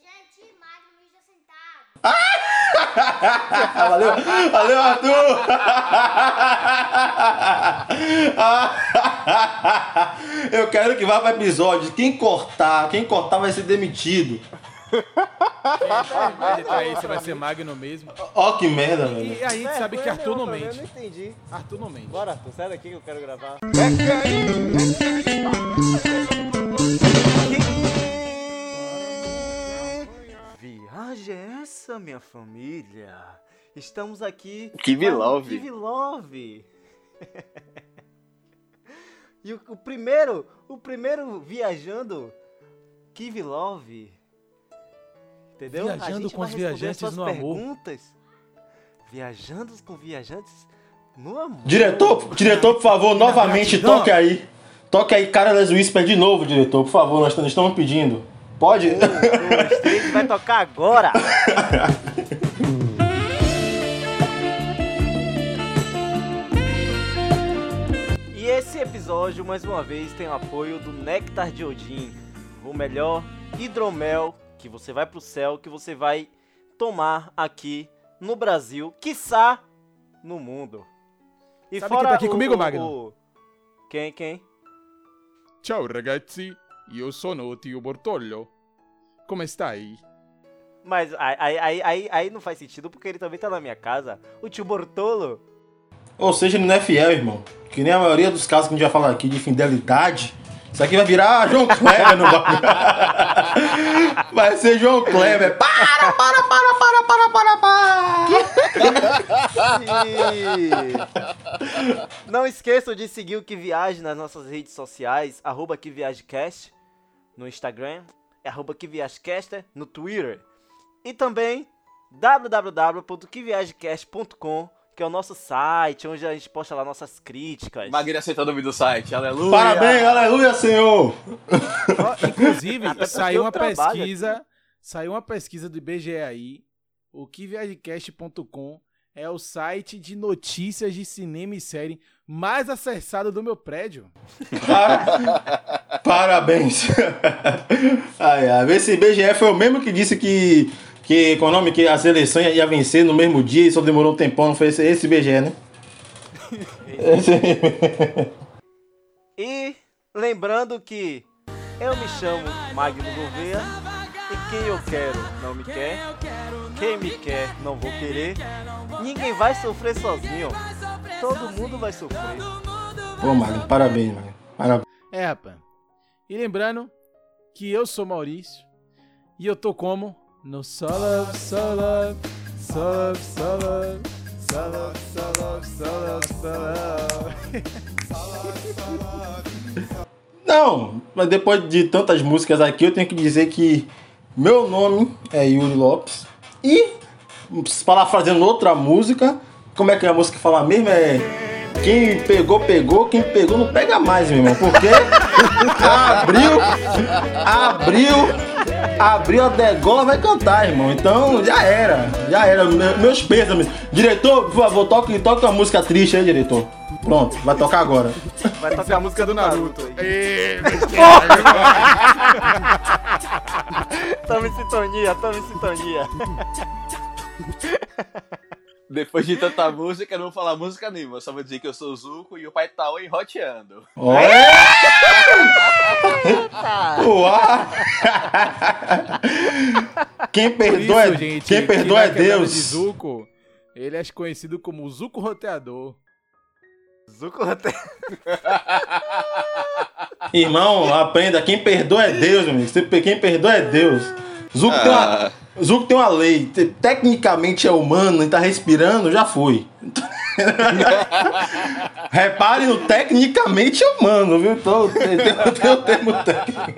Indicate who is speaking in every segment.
Speaker 1: gente, Magno mija sentado.
Speaker 2: valeu, valeu, Arthur! Eu quero que vá para episódio. Quem cortar, quem cortar vai ser demitido.
Speaker 3: Esse, vai ser Magno mesmo.
Speaker 2: Ó, que merda, velho.
Speaker 3: E a gente sabe que Arthur não
Speaker 4: Eu
Speaker 3: mente.
Speaker 4: não entendi.
Speaker 3: Arthur não mente.
Speaker 4: Bora, Arthur, sai daqui que eu quero gravar. Viagem é essa, minha família? Estamos aqui. O
Speaker 5: Love.
Speaker 4: Kiwi Love. e o, o primeiro, o primeiro viajando Kiwi Love. Entendeu?
Speaker 3: Viajando com os viajantes no amor.
Speaker 4: perguntas. Viajando com viajantes no amor.
Speaker 2: Diretor, diretor, por favor, novamente toque aí. Toque aí, Careless Whisper de novo, diretor, por favor, nós nós estamos pedindo. Pode?
Speaker 4: Um, dois, três, vai tocar agora! E esse episódio, mais uma vez, tem o apoio do Nectar de Odin, o melhor hidromel que você vai pro céu, que você vai tomar aqui no Brasil, quiçá no mundo. E
Speaker 3: Sabe quem tá aqui comigo, Magno?
Speaker 4: o- Quem, quem?
Speaker 3: Ciao ragazzi, io sono o tio Bortollo. Come stai?
Speaker 4: Mas aí, aí, aí, aí, aí não faz sentido porque ele também tá na minha casa. O tio Bortolo.
Speaker 2: Ou seja, ele não é fiel, irmão. Que nem a maioria dos casos que a gente vai falar aqui de fidelidade. Isso aqui vai virar João Kleber no bagulho. Vai ser João Kleber. Para, para, para, para, para, para, para.
Speaker 4: Não esqueçam de seguir o Que Viaje nas nossas redes sociais, arroba Que ViageCast no Instagram, é arroba Que ViageCaster no Twitter. E também www.queviagecast.com, que é o nosso site, onde a gente posta lá nossas críticas.
Speaker 5: Magno aceitando o nome do site, aleluia.
Speaker 2: Parabéns, aleluia, Senhor.
Speaker 3: Inclusive, saiu uma pesquisa. Saiu uma pesquisa do IBGE aí. O QViagecast.com é o site de notícias de cinema e série mais acessado do meu prédio.
Speaker 2: Para- Parabéns. Ai, ai. Esse BGE foi o mesmo que disse que, que, com o nome, que a seleção ia vencer no mesmo dia e só demorou um tempão. Não foi esse, esse BGE, né? Esse-
Speaker 4: E lembrando que eu me chamo Magno Gouveia e quem eu quero não me quer, quem me quer não vou querer, ninguém vai sofrer sozinho, todo mundo vai sofrer.
Speaker 2: Pô, Magno, parabéns, Magno. Parabéns.
Speaker 3: É, rapaz. E lembrando que eu sou Maurício e eu tô como? No solo, solo, solo, solo, solo, solo, solo, solo.
Speaker 2: Não, mas depois de tantas músicas aqui, eu tenho que dizer que meu nome é Yuri Lopes. E, parafraseando outra música, como é que a música fala mesmo? É. Quem pegou, pegou, quem pegou não pega mais, meu irmão. Porque abriu, abriu, abriu a degola, vai cantar, irmão. Então já era, já era. Me- Meus pêsames. Diretor, por favor, toque, toque uma música triste aí, diretor. Pronto, vai tocar agora.
Speaker 4: Vai tocar a música do Naruto. aí. Tamo em sintonia, tamo em sintonia.
Speaker 5: Depois de tanta música, eu não vou falar música nenhuma. Eu só vou dizer que eu sou o Zuko e o pai tá enroteando.
Speaker 2: Ó. Uau! Quem perdoa,
Speaker 3: isso,
Speaker 2: é,
Speaker 3: gente,
Speaker 2: quem perdoa é
Speaker 3: quebrando
Speaker 2: Deus.
Speaker 3: De Zuko, ele é conhecido como Zuko Roteador.
Speaker 4: Zuko até.
Speaker 2: Irmão, aprenda, quem perdoa é Deus, meu amigo. Quem perdoa é Deus. Zuko, tem uma,
Speaker 5: Ah.
Speaker 2: Zuko tem uma lei. Te- Tecnicamente é humano e tá respirando, já foi. Repare no tecnicamente é humano, viu? Então, tem, tem, tem o termo técnico.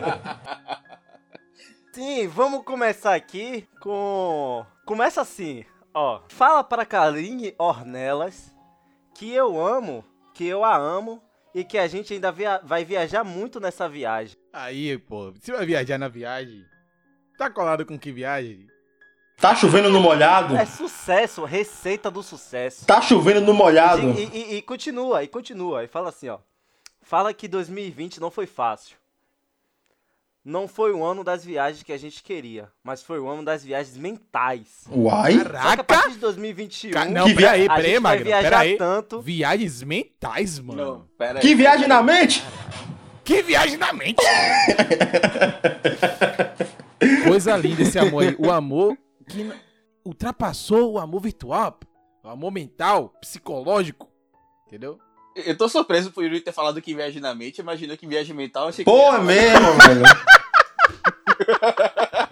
Speaker 4: Sim, vamos começar aqui com. Começa assim, ó. Fala para Kaline Ornelas que eu amo, que eu a amo e que a gente ainda via- vai viajar muito nessa viagem.
Speaker 3: Aí, pô, você vai viajar na viagem? Tá colado com que viagem?
Speaker 2: Tá chovendo no molhado?
Speaker 4: É sucesso, receita do sucesso.
Speaker 2: Tá chovendo no molhado.
Speaker 4: E, e- e continua, e continua. E fala assim, ó. Fala que 2020 não foi fácil. Não foi o ano das viagens que a gente queria, mas foi o ano das viagens mentais.
Speaker 2: Uai.
Speaker 4: Só que a
Speaker 3: Caraca!
Speaker 4: partir de 2021,
Speaker 3: Ca- Não,
Speaker 2: Que
Speaker 3: peraí,
Speaker 4: a
Speaker 3: peraí,
Speaker 4: gente vai
Speaker 3: Magno.
Speaker 4: viajar
Speaker 3: Peraí.
Speaker 4: tanto.
Speaker 3: Viagens mentais, mano.
Speaker 5: Não, pera aí.
Speaker 2: Que viagem na mente?
Speaker 3: Que viagem na mente! Coisa linda esse amor aí. O amor que ultrapassou o amor virtual. O amor mental, psicológico. Entendeu?
Speaker 5: Eu tô surpreso por Yuri ter falado que viagem na mente. Imagina que viagem mental. Achei que
Speaker 2: Pô, é mesmo, velho.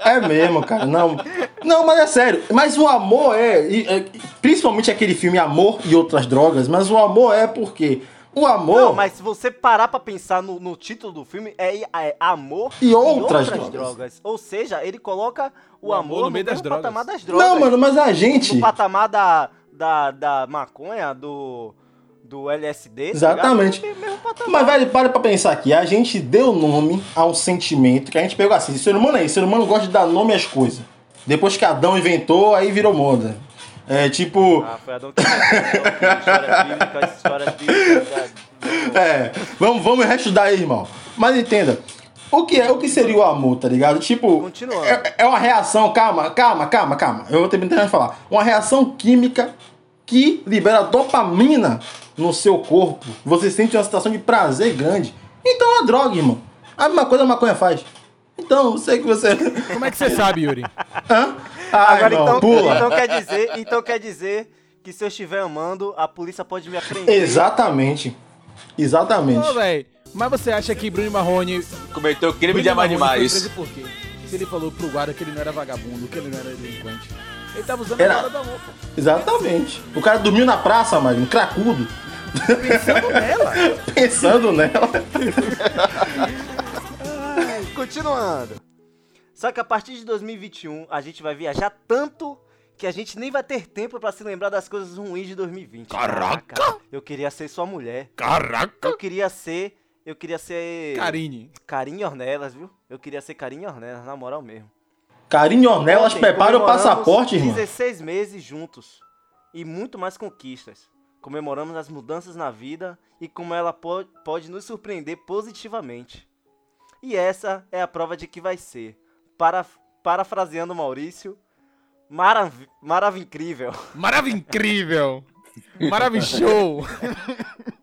Speaker 2: É mesmo, cara. Não, não, mas é sério. Mas o amor é, e- é- Principalmente aquele filme Amor e Outras Drogas, mas o amor é porque. O amor.
Speaker 4: Não, mas se você parar pra pensar no, no título do filme, é, é amor
Speaker 2: E outras drogas.
Speaker 4: Ou seja, ele coloca o,
Speaker 3: O amor
Speaker 4: amor
Speaker 3: no meio das drogas.
Speaker 4: patamar das drogas.
Speaker 2: Não, mano, mas a gente.
Speaker 4: No patamar da, da, da maconha, do, do LSD. tá
Speaker 2: Exatamente. Mas, velho, para pra pensar aqui. A gente deu nome a um sentimento que a gente pegou assim. Ser humano é isso. Ser humano gosta de dar nome às coisas. Depois que Adão inventou, aí virou moda. É tipo.
Speaker 4: Ah, foi Adão que que história bíblica, história bíblica.
Speaker 2: É, vamos, vamos reestudar aí, irmão. Mas entenda, o que é, o que seria o amor, tá ligado? Tipo, é, é uma reação, calma, calma, calma, calma. Eu vou terminar de falar. Uma reação química que libera dopamina no seu corpo. Você sente uma situação de prazer grande. Então é uma droga, irmão. A mesma coisa a maconha faz. Então, eu sei que você.
Speaker 3: Como é que você sabe, Yuri?
Speaker 2: Hã? Ah,
Speaker 4: Agora
Speaker 2: irmão,
Speaker 4: então,
Speaker 2: pula.
Speaker 4: então quer dizer, então quer dizer que se eu estiver amando, a polícia pode me apreender.
Speaker 2: Exatamente. Exatamente.
Speaker 3: Ô, velho. Mas você acha que Bruno Marrone.
Speaker 5: Cometeu crime
Speaker 3: Bruno
Speaker 5: de amar demais.
Speaker 3: preso por quê? Se ele falou pro guarda que ele não era vagabundo, que ele não era delinquente. Ele tava usando
Speaker 2: Era-
Speaker 3: a do amor, pô.
Speaker 2: Exatamente. O cara dormiu na praça, Magno, cracudo,
Speaker 3: Pensando nela.
Speaker 2: pensando nela.
Speaker 4: Continuando. Só que a partir de 2021, a gente vai viajar tanto que a gente nem vai ter tempo pra se lembrar das coisas ruins de 2020.
Speaker 3: Caraca!
Speaker 4: Eu queria ser sua mulher.
Speaker 3: Caraca!
Speaker 4: Eu queria ser. Eu queria ser.
Speaker 3: Karine.
Speaker 4: Carinho Ornelas, viu? Eu queria ser Carinho Ornelas, na moral mesmo.
Speaker 2: Carinho Ornelas,
Speaker 4: Ontem
Speaker 2: prepara o passaporte, irmão.
Speaker 4: 16 meses juntos. E muito mais conquistas. Comemoramos as mudanças na vida e como ela po- pode nos surpreender positivamente. E essa é a prova de que vai ser. Para, parafraseando Maurício, marav marav incrível.
Speaker 3: Maravilha incrível! Maravilha show!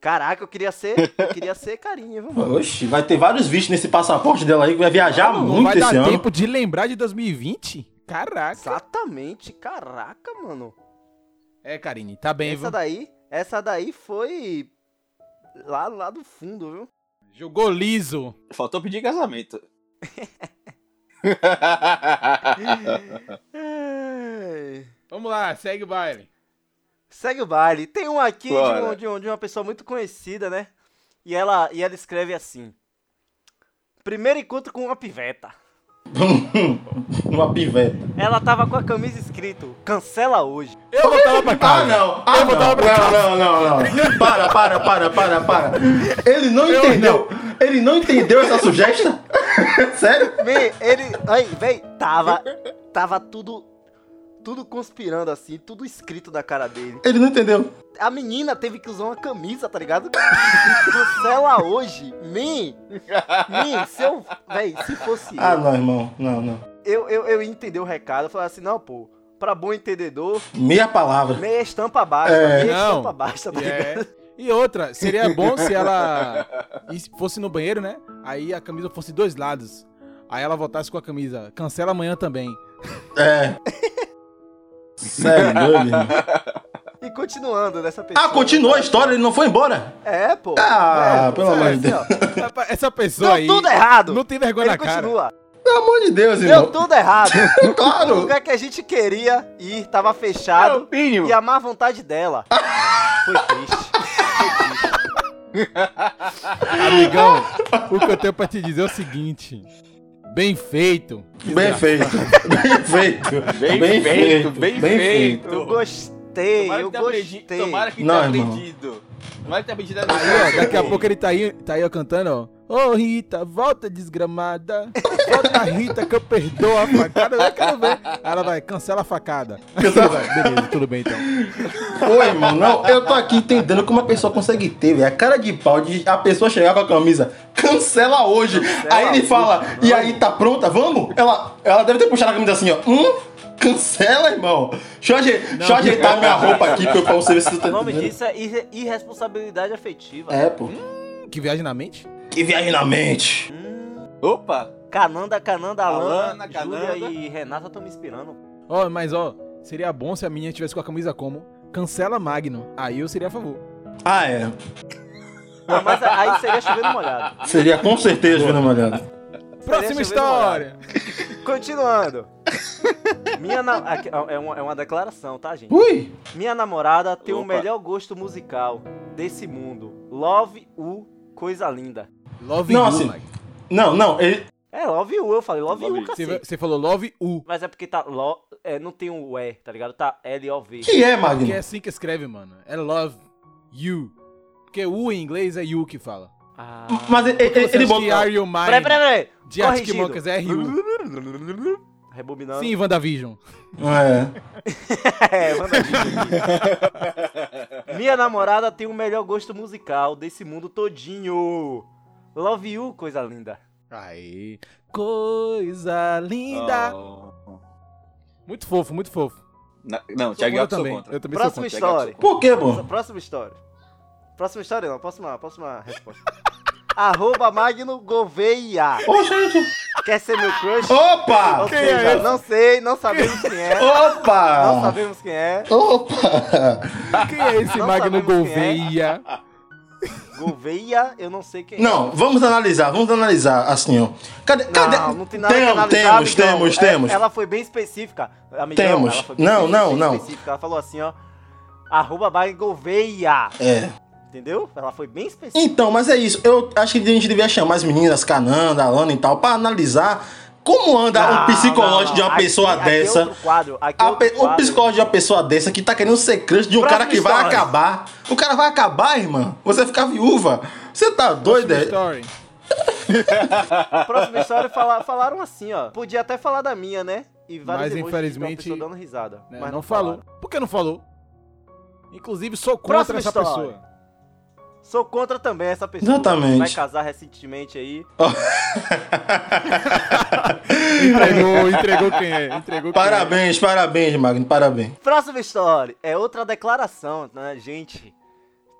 Speaker 4: Caraca, eu queria ser, eu queria ser carinho, viu, mano?
Speaker 2: Oxi, vai ter vários vídeos nesse passaporte dela aí que vai viajar
Speaker 3: Não
Speaker 2: muito
Speaker 3: vai
Speaker 2: esse
Speaker 3: dar
Speaker 2: ano.
Speaker 3: tempo de lembrar de 2020? Caraca!
Speaker 4: Exatamente, caraca, mano.
Speaker 3: É, Karine, tá bem,
Speaker 4: Essa
Speaker 3: viu?
Speaker 4: daí, essa daí foi lá, lá do fundo, viu?
Speaker 3: Jogou liso.
Speaker 5: Faltou pedir casamento.
Speaker 3: Vamos lá, segue o baile.
Speaker 4: Segue o baile. Tem um aqui de, um- de um- de uma pessoa muito conhecida, né? E ela, e ela escreve assim: Primeiro encontro com uma piveta.
Speaker 2: Uma piveta.
Speaker 4: Ela tava com a camisa escrito: Cancela hoje.
Speaker 3: Eu voltava pra
Speaker 2: Ah,
Speaker 3: casa.
Speaker 2: não. Ah,
Speaker 3: Eu
Speaker 2: não.
Speaker 3: voltava pra casa.
Speaker 2: Não, não, não, não. Para, para, para, para, para. Ele não
Speaker 3: Eu
Speaker 2: entendeu. Ele não entendeu essa sugestão? Sério?
Speaker 4: Vem, ele. Aí, vem, tava. Tava tudo. Tudo conspirando assim, tudo escrito da cara dele.
Speaker 2: Ele não entendeu.
Speaker 4: A menina teve que usar uma camisa, tá ligado? Cancela hoje. Me. Me, se eu. Véi, se fosse eu.
Speaker 2: Ah, não, irmão. Não, não.
Speaker 4: eu, eu, eu ia entender o recado. Eu falei assim, não, pô, pra bom entendedor,
Speaker 2: Meia palavra.
Speaker 4: meia estampa baixa,
Speaker 2: É.
Speaker 4: meia
Speaker 3: Não.
Speaker 4: estampa baixa, tá
Speaker 3: E
Speaker 4: ligado?
Speaker 3: é- E outra, seria bom se ela fosse no banheiro, né? Aí a camisa fosse dois lados. Aí ela voltasse com a camisa. Cancela amanhã também.
Speaker 2: É. Sério.
Speaker 4: E continuando nessa pessoa.
Speaker 2: Ah, continuou a história, ele não foi embora?
Speaker 4: É, pô.
Speaker 2: Ah,
Speaker 4: É, pô,
Speaker 2: pelo
Speaker 4: sabe
Speaker 2: amor de
Speaker 4: assim, ó,
Speaker 3: Essa pessoa
Speaker 4: Deu
Speaker 3: aí.
Speaker 4: tudo errado.
Speaker 3: Não tem vergonha
Speaker 4: Ele
Speaker 3: na cara.
Speaker 4: continua.
Speaker 2: Pelo amor de Deus,
Speaker 4: Deu
Speaker 2: irmão.
Speaker 4: tudo errado. O
Speaker 2: Claro.
Speaker 4: lugar que a gente queria ir tava
Speaker 5: É o
Speaker 4: fechado.
Speaker 5: mínimo.
Speaker 4: E a má vontade dela. Foi triste.
Speaker 3: Amigão, o que eu tenho pra te dizer é o seguinte. Bem feito.
Speaker 2: Bem feito. Bem feito.
Speaker 5: Bem feito, bem feito.
Speaker 4: Eu gostei,
Speaker 5: Tomara
Speaker 4: eu
Speaker 5: que tenha aprendi-
Speaker 4: gostei.
Speaker 5: Tomara que
Speaker 2: Não,
Speaker 5: tenha aprendido. Tomara que tenha aprendido
Speaker 3: Aí, ó, daqui a pouco ele tá aí, tá aí ó, cantando, ó. Ô Rita, volta desgramada. Volta Rita que eu perdoo a facada. Eu quero ver. Ela vai, cancela a facada. Ela vai, Beleza, tudo bem então.
Speaker 2: Oi, irmão, não, eu tô aqui entendendo como a pessoa consegue ter, velho. A cara de pau de a pessoa chegar com a camisa, cancela hoje. aí ele fala, e aí, tá pronta? Vamos? Ela, ela deve ter puxado a camisa assim, ó. Hum? Cancela, irmão. Deixa eu, aje- deixa eu ajeitar minha roupa aqui pra, você ver se tu tá
Speaker 4: O nome disso é irre- irresponsabilidade afetiva.
Speaker 2: É, pô.
Speaker 3: Que viagem na mente?
Speaker 2: Que viagem na mente.
Speaker 5: Opa!
Speaker 4: Cananda, Cananda, Alana,
Speaker 5: Alana,
Speaker 4: Júlia
Speaker 5: Cananda.
Speaker 4: e Renata estão me inspirando.
Speaker 3: Ó, mas ó, seria bom se a menina tivesse com a camisa como cancela Magno. Aí eu seria a favor.
Speaker 2: Ah, é.
Speaker 4: Não, mas aí seria chovendo molhado.
Speaker 2: Seria com certeza, Júnior Malhado.
Speaker 3: Próxima
Speaker 4: chovendo
Speaker 3: história.
Speaker 4: Continuando. Minha na... aqui, ó, é, uma, é uma declaração, tá, gente?
Speaker 2: Ui!
Speaker 4: Minha namorada tem o
Speaker 5: Opa.
Speaker 4: melhor gosto musical desse mundo. Love U, coisa linda.
Speaker 3: Love
Speaker 2: Não,
Speaker 3: you,
Speaker 2: assim. Não, não, ele.
Speaker 4: É, Love U, eu falei Love,
Speaker 5: Love
Speaker 4: U,
Speaker 5: you.
Speaker 3: Você,
Speaker 4: cacete.
Speaker 3: você falou love U.
Speaker 4: Mas é porque tá. Lo... É, não tem o E, tá ligado? Tá L-O-V.
Speaker 2: Que é,
Speaker 3: Que
Speaker 2: Magno?
Speaker 3: é assim que escreve, mano. É love you. Porque U em inglês é you que fala.
Speaker 4: Ah.
Speaker 2: Mas ele, ele,
Speaker 3: que
Speaker 2: botou.
Speaker 3: Are You Mine?
Speaker 4: Peraí, peraí, peraí.
Speaker 3: De. Monkeys é R.U.
Speaker 4: Rebobinando.
Speaker 3: Sim, WandaVision.
Speaker 2: É.
Speaker 4: É, manda vídeo. Minha namorada tem o melhor gosto musical desse mundo todinho. Love you, coisa linda.
Speaker 3: Aí. Coisa linda.
Speaker 5: Oh.
Speaker 3: Muito fofo, muito fofo.
Speaker 5: Na- Não, Thiago sou
Speaker 3: também.
Speaker 5: contra.
Speaker 3: Eu também
Speaker 4: Próxima
Speaker 3: sou contra.
Speaker 4: história.
Speaker 2: Por quê, pô?
Speaker 4: Próxima história. Próxima história não, próxima, próxima resposta. Arroba Magno Gouveia.
Speaker 2: Ô, gente.
Speaker 4: Quer ser meu crush?
Speaker 2: Opa!
Speaker 4: Ou
Speaker 3: Quem
Speaker 4: seja,
Speaker 3: é esse?
Speaker 4: não sei, não sabemos quem é.
Speaker 2: Opa!
Speaker 4: Não sabemos quem é.
Speaker 2: Opa!
Speaker 3: Quem é esse
Speaker 4: Não
Speaker 3: Magno
Speaker 4: é.
Speaker 3: Gouveia?
Speaker 4: Gouveia, eu não sei quem é.
Speaker 2: Não, vamos analisar, vamos analisar assim, ó. Cadê? cadê?
Speaker 4: Não, não tem nada
Speaker 2: Tem-
Speaker 4: analisar,
Speaker 2: Temos,
Speaker 4: amigão.
Speaker 2: temos,
Speaker 4: É,
Speaker 2: temos.
Speaker 4: Ela foi bem específica, amigão.
Speaker 2: Temos.
Speaker 4: Ela foi bem
Speaker 2: Não,
Speaker 4: bem
Speaker 2: não, não.
Speaker 4: específica. Ela falou assim, ó. Arroba Magno Gouveia.
Speaker 2: É.
Speaker 4: Entendeu? Ela foi bem específica.
Speaker 2: Então, mas é isso. Eu acho que a gente devia chamar as meninas, Cananda, Alana e tal, pra analisar como anda o
Speaker 4: Não,
Speaker 2: psicológico
Speaker 4: não,
Speaker 2: de uma
Speaker 4: aqui-
Speaker 2: pessoa
Speaker 4: aqui é
Speaker 2: dessa.
Speaker 4: outro quadro, aqui é
Speaker 2: A
Speaker 4: outro
Speaker 2: pe- o psicológico de uma pessoa dessa que tá querendo ser crush de um
Speaker 4: Próxima
Speaker 2: cara que vai
Speaker 4: história.
Speaker 2: acabar. O cara vai acabar, irmã. Você vai ficar viúva. Você tá doido,
Speaker 3: Próxima
Speaker 2: é?
Speaker 3: story.
Speaker 4: Próxima história fala- falaram assim, ó. Podia até falar da minha, né? E vários
Speaker 3: Mas, infelizmente,
Speaker 4: dando risada.
Speaker 3: Né,
Speaker 4: Mas
Speaker 3: não, falou.
Speaker 4: falaram.
Speaker 3: Por que não falou? Inclusive, sou contra
Speaker 4: Próxima
Speaker 3: essa
Speaker 4: história.
Speaker 3: pessoa.
Speaker 4: Sou contra também essa pessoa.
Speaker 2: Exatamente.
Speaker 4: Vai casar recentemente aí.
Speaker 3: Entregou, entregou quem é. Entregou quem é.
Speaker 2: Parabéns, parabéns, Magno, parabéns.
Speaker 4: Próxima história. É outra declaração, né? Gente,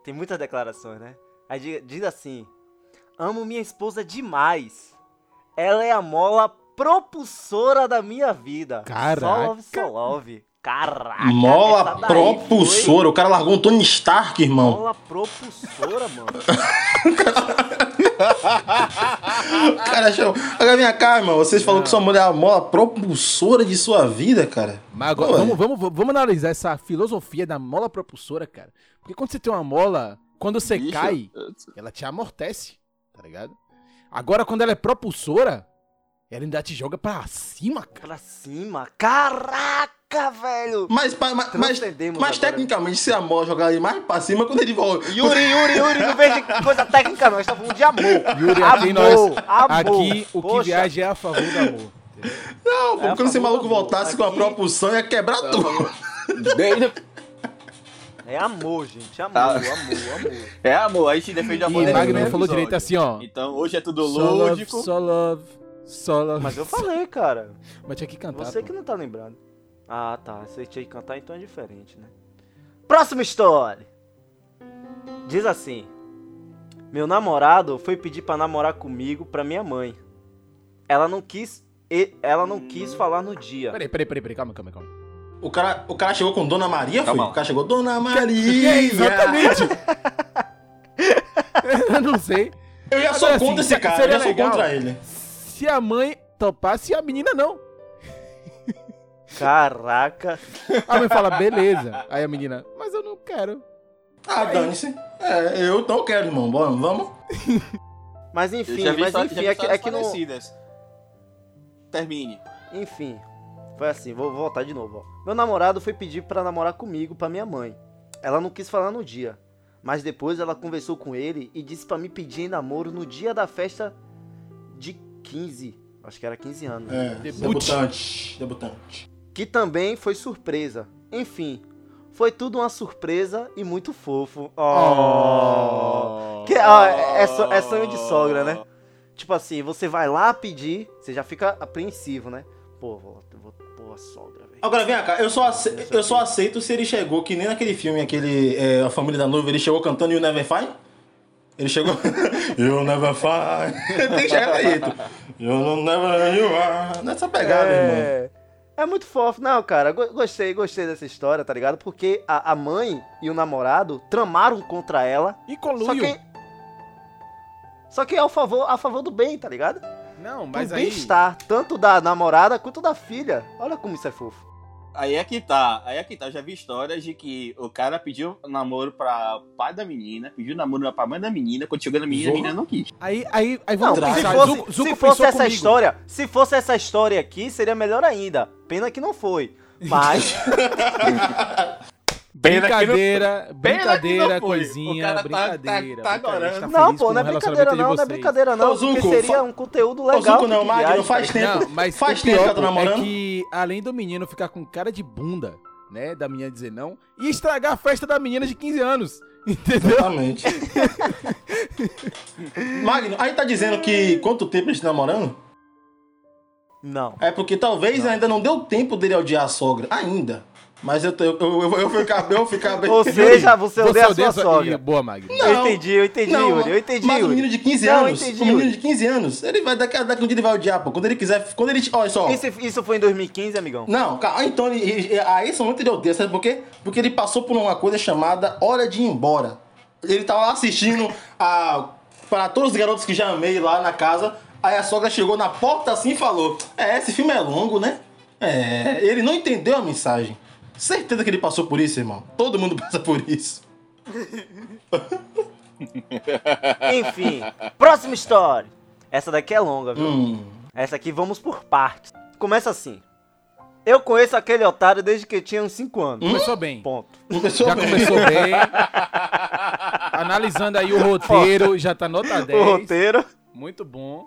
Speaker 4: tem muitas declarações, né? Aí diz, diz assim: Amo minha esposa demais. Ela é a mola propulsora da minha vida.
Speaker 3: Caraca.
Speaker 4: Só love, só love. Caraca.
Speaker 2: Mola propulsora. O cara largou um Tony Stark,
Speaker 4: foi
Speaker 2: irmão.
Speaker 4: Mola propulsora, mano.
Speaker 2: O cara achou. Agora vem cá, irmão. Vocês falaram que sua mulher é a mola propulsora de sua vida, cara.
Speaker 3: Mas agora,
Speaker 2: Ué.
Speaker 3: vamos, vamos, vamos analisar essa filosofia da mola propulsora, cara. Porque quando você tem uma mola, quando você
Speaker 5: Bicho,
Speaker 3: cai,
Speaker 5: eu-
Speaker 3: ela te amortece, tá ligado? Agora, quando ela é propulsora, ela ainda te joga pra cima, cara.
Speaker 4: Pra cima. Caraca, velho.
Speaker 2: Mas, mas, mas
Speaker 4: agora.
Speaker 2: tecnicamente, se a mola jogar ali mais pra cima, quando ele volta.
Speaker 4: Yuri, Yuri, Yuri, não vejo coisa técnica, não. Gente tá falando de amor.
Speaker 3: Yuri,
Speaker 4: amor,
Speaker 3: aqui nós,
Speaker 4: amor.
Speaker 3: aqui o que
Speaker 4: Poxa,
Speaker 3: viaja é a favor do amor.
Speaker 2: Não,
Speaker 4: É
Speaker 2: quando esse maluco
Speaker 4: amor.
Speaker 2: voltasse com a
Speaker 4: Aqui-
Speaker 2: propulsão, ia quebrar tudo.
Speaker 5: Desde-
Speaker 4: É amor, gente. Amor,
Speaker 5: Ah.
Speaker 4: amor, amor.
Speaker 5: É amor, a gente defende a
Speaker 3: E. Magno
Speaker 5: no
Speaker 3: falou
Speaker 5: episódio.
Speaker 3: direito assim, ó.
Speaker 5: Então hoje é tudo
Speaker 3: love,
Speaker 5: lúdico.
Speaker 3: só love, só love.
Speaker 4: Mas eu falei, cara.
Speaker 3: Mas tinha que cantar.
Speaker 4: Você
Speaker 3: pô.
Speaker 4: que não tá lembrando. Ah, tá. Você tinha que cantar, então é diferente, né? Próxima história. Diz assim. Meu namorado foi pedir pra namorar comigo pra minha mãe. Ela não quis... e- Ela não quis falar no dia.
Speaker 3: Peraí, peraí, peraí, peraí, calma, calma, calma.
Speaker 2: O cara, o cara chegou com Dona Maria, foi?
Speaker 5: Calma.
Speaker 2: O cara chegou, Dona Maria.
Speaker 3: É, exatamente! eu não sei.
Speaker 2: Eu já
Speaker 3: Mas,
Speaker 2: sou
Speaker 3: assim,
Speaker 2: contra esse cara, eu sou
Speaker 3: legal.
Speaker 2: contra ele.
Speaker 3: Se a mãe topasse, a menina não.
Speaker 4: Caraca.
Speaker 3: A mãe fala, beleza. Aí a menina, mas eu não quero.
Speaker 2: Ah, dane-se. É, eu não quero, irmão. Vamos, vamos.
Speaker 4: Mas enfim,
Speaker 5: já vi
Speaker 4: mas
Speaker 5: já
Speaker 4: enfim,
Speaker 5: vi
Speaker 4: é que, é que não...
Speaker 5: Termine.
Speaker 4: Enfim, foi assim, vou vou voltar de novo, ó. Meu namorado foi pedir pra namorar comigo, pra minha mãe. Ela não quis falar no dia. Mas depois ela conversou com ele e disse pra me pedir em namoro no dia da festa de 15. Acho que era 15 anos.
Speaker 2: É,
Speaker 3: Debut.
Speaker 2: debutante. Debutante.
Speaker 4: Que também foi surpresa. Enfim, foi tudo uma surpresa e muito fofo. Oh. Que, ó, é, é sonho de sogra, né? Tipo assim, você vai lá pedir, você já fica apreensivo, né? Pô, vou, vou pôr a sogra, velho.
Speaker 2: Agora vem cá, eu só, ace- eu só aceito se ele chegou, que nem naquele filme, aquele é, A Família da Noiva, ele chegou cantando You Never Find? Ele chegou. you never find. Tem que chegar daí. jeito. You never you are. Nessa pegada, irmão.
Speaker 4: É, muito fofo. Não, cara, go- gostei, gostei dessa história, tá ligado? Porque a, a mãe e o namorado tramaram contra ela.
Speaker 3: E
Speaker 4: Só
Speaker 3: coluio.
Speaker 4: que. Só que é a favor, a favor do bem, tá ligado?
Speaker 3: Não,
Speaker 4: Do
Speaker 3: mas aí...
Speaker 4: bem-estar, tanto da namorada quanto da filha. Olha como isso é fofo.
Speaker 5: Aí é que tá, aí é que tá. Eu já vi histórias de que o cara pediu namoro pra pai da menina, pediu namoro pra mãe da menina, quando chegou na menina, a
Speaker 2: Zorra.
Speaker 5: menina não quis.
Speaker 3: Aí, aí, aí
Speaker 4: Não,
Speaker 3: vamos
Speaker 4: se
Speaker 3: pensar.
Speaker 4: fosse,
Speaker 3: Zuko, Zuko
Speaker 4: se fosse essa
Speaker 3: comigo.
Speaker 4: história, se fosse essa história aqui, seria melhor ainda. Pena que não foi. Mas
Speaker 3: Brincadeira,
Speaker 5: Pena que
Speaker 3: brincadeira,
Speaker 5: não foi.
Speaker 3: coisinha,
Speaker 5: O cara tá-
Speaker 3: brincadeira.
Speaker 5: tá- tá
Speaker 3: brincadeira.
Speaker 5: Agorando.
Speaker 4: não, pô, não é brincadeira não, não é brincadeira não,
Speaker 2: Ô, Zuko,
Speaker 4: porque seria um conteúdo
Speaker 2: Ô,
Speaker 4: legal.
Speaker 2: Zuko,
Speaker 4: pro
Speaker 2: não, Magno,
Speaker 4: viagem,
Speaker 2: faz
Speaker 4: tá
Speaker 2: tempo.
Speaker 3: Não, mas
Speaker 2: Faz tempo que tá
Speaker 3: pô,
Speaker 2: namorando?
Speaker 3: é que além do menino ficar com cara de bunda, né, da menina dizer não, e estragar a festa da menina de 15 anos. Entendeu?
Speaker 2: Exatamente. Magno, aí tá dizendo que quanto tempo eles estão namorando?
Speaker 4: Não.
Speaker 2: É porque talvez ainda não deu tempo dele odiar a sogra. Ainda. Mas eu, tô- eu, eu, eu, bem, eu ficar bem.
Speaker 4: Ou seja, você odeia a sua
Speaker 3: sua-
Speaker 4: sogra.
Speaker 3: Ih, Boa, Magno.
Speaker 2: Não.
Speaker 4: Eu entendi, eu entendi,
Speaker 2: Não,
Speaker 4: Yuri, eu entendi,
Speaker 2: Mas
Speaker 4: Yuri.
Speaker 2: menino de 15
Speaker 4: Não,
Speaker 2: anos,
Speaker 4: entendi,
Speaker 2: o menino
Speaker 4: Yuri.
Speaker 2: de 15 anos, ele vai daqui, daqui um dia ele vai odiar, pô. Quando ele quiser, quando ele, olha só.
Speaker 4: Isso, isso foi em 2015, amigão?
Speaker 2: Não, calma, então ele, ele- a esse momento ele odeia, sabe por quê? Porque ele passou por uma coisa chamada Hora de ir embora. Ele tava lá assistindo a para todos os garotos que já amei lá na casa. Aí a sogra chegou na porta assim e falou: É, esse filme é longo, né? É, ele não entendeu a mensagem. Certeza que ele passou por isso, irmão. Todo mundo passa por isso.
Speaker 4: Enfim, próxima história. Essa daqui é longa, viu?
Speaker 2: Hum.
Speaker 4: Essa aqui vamos por partes. Começa assim. Eu conheço aquele otário desde que tinha uns 5 anos.
Speaker 3: Começou bem.
Speaker 4: Ponto.
Speaker 2: Começou
Speaker 3: Já
Speaker 2: bem.
Speaker 3: começou bem. Analisando aí o roteiro, já tá nota 10.
Speaker 4: O roteiro.
Speaker 3: Muito bom.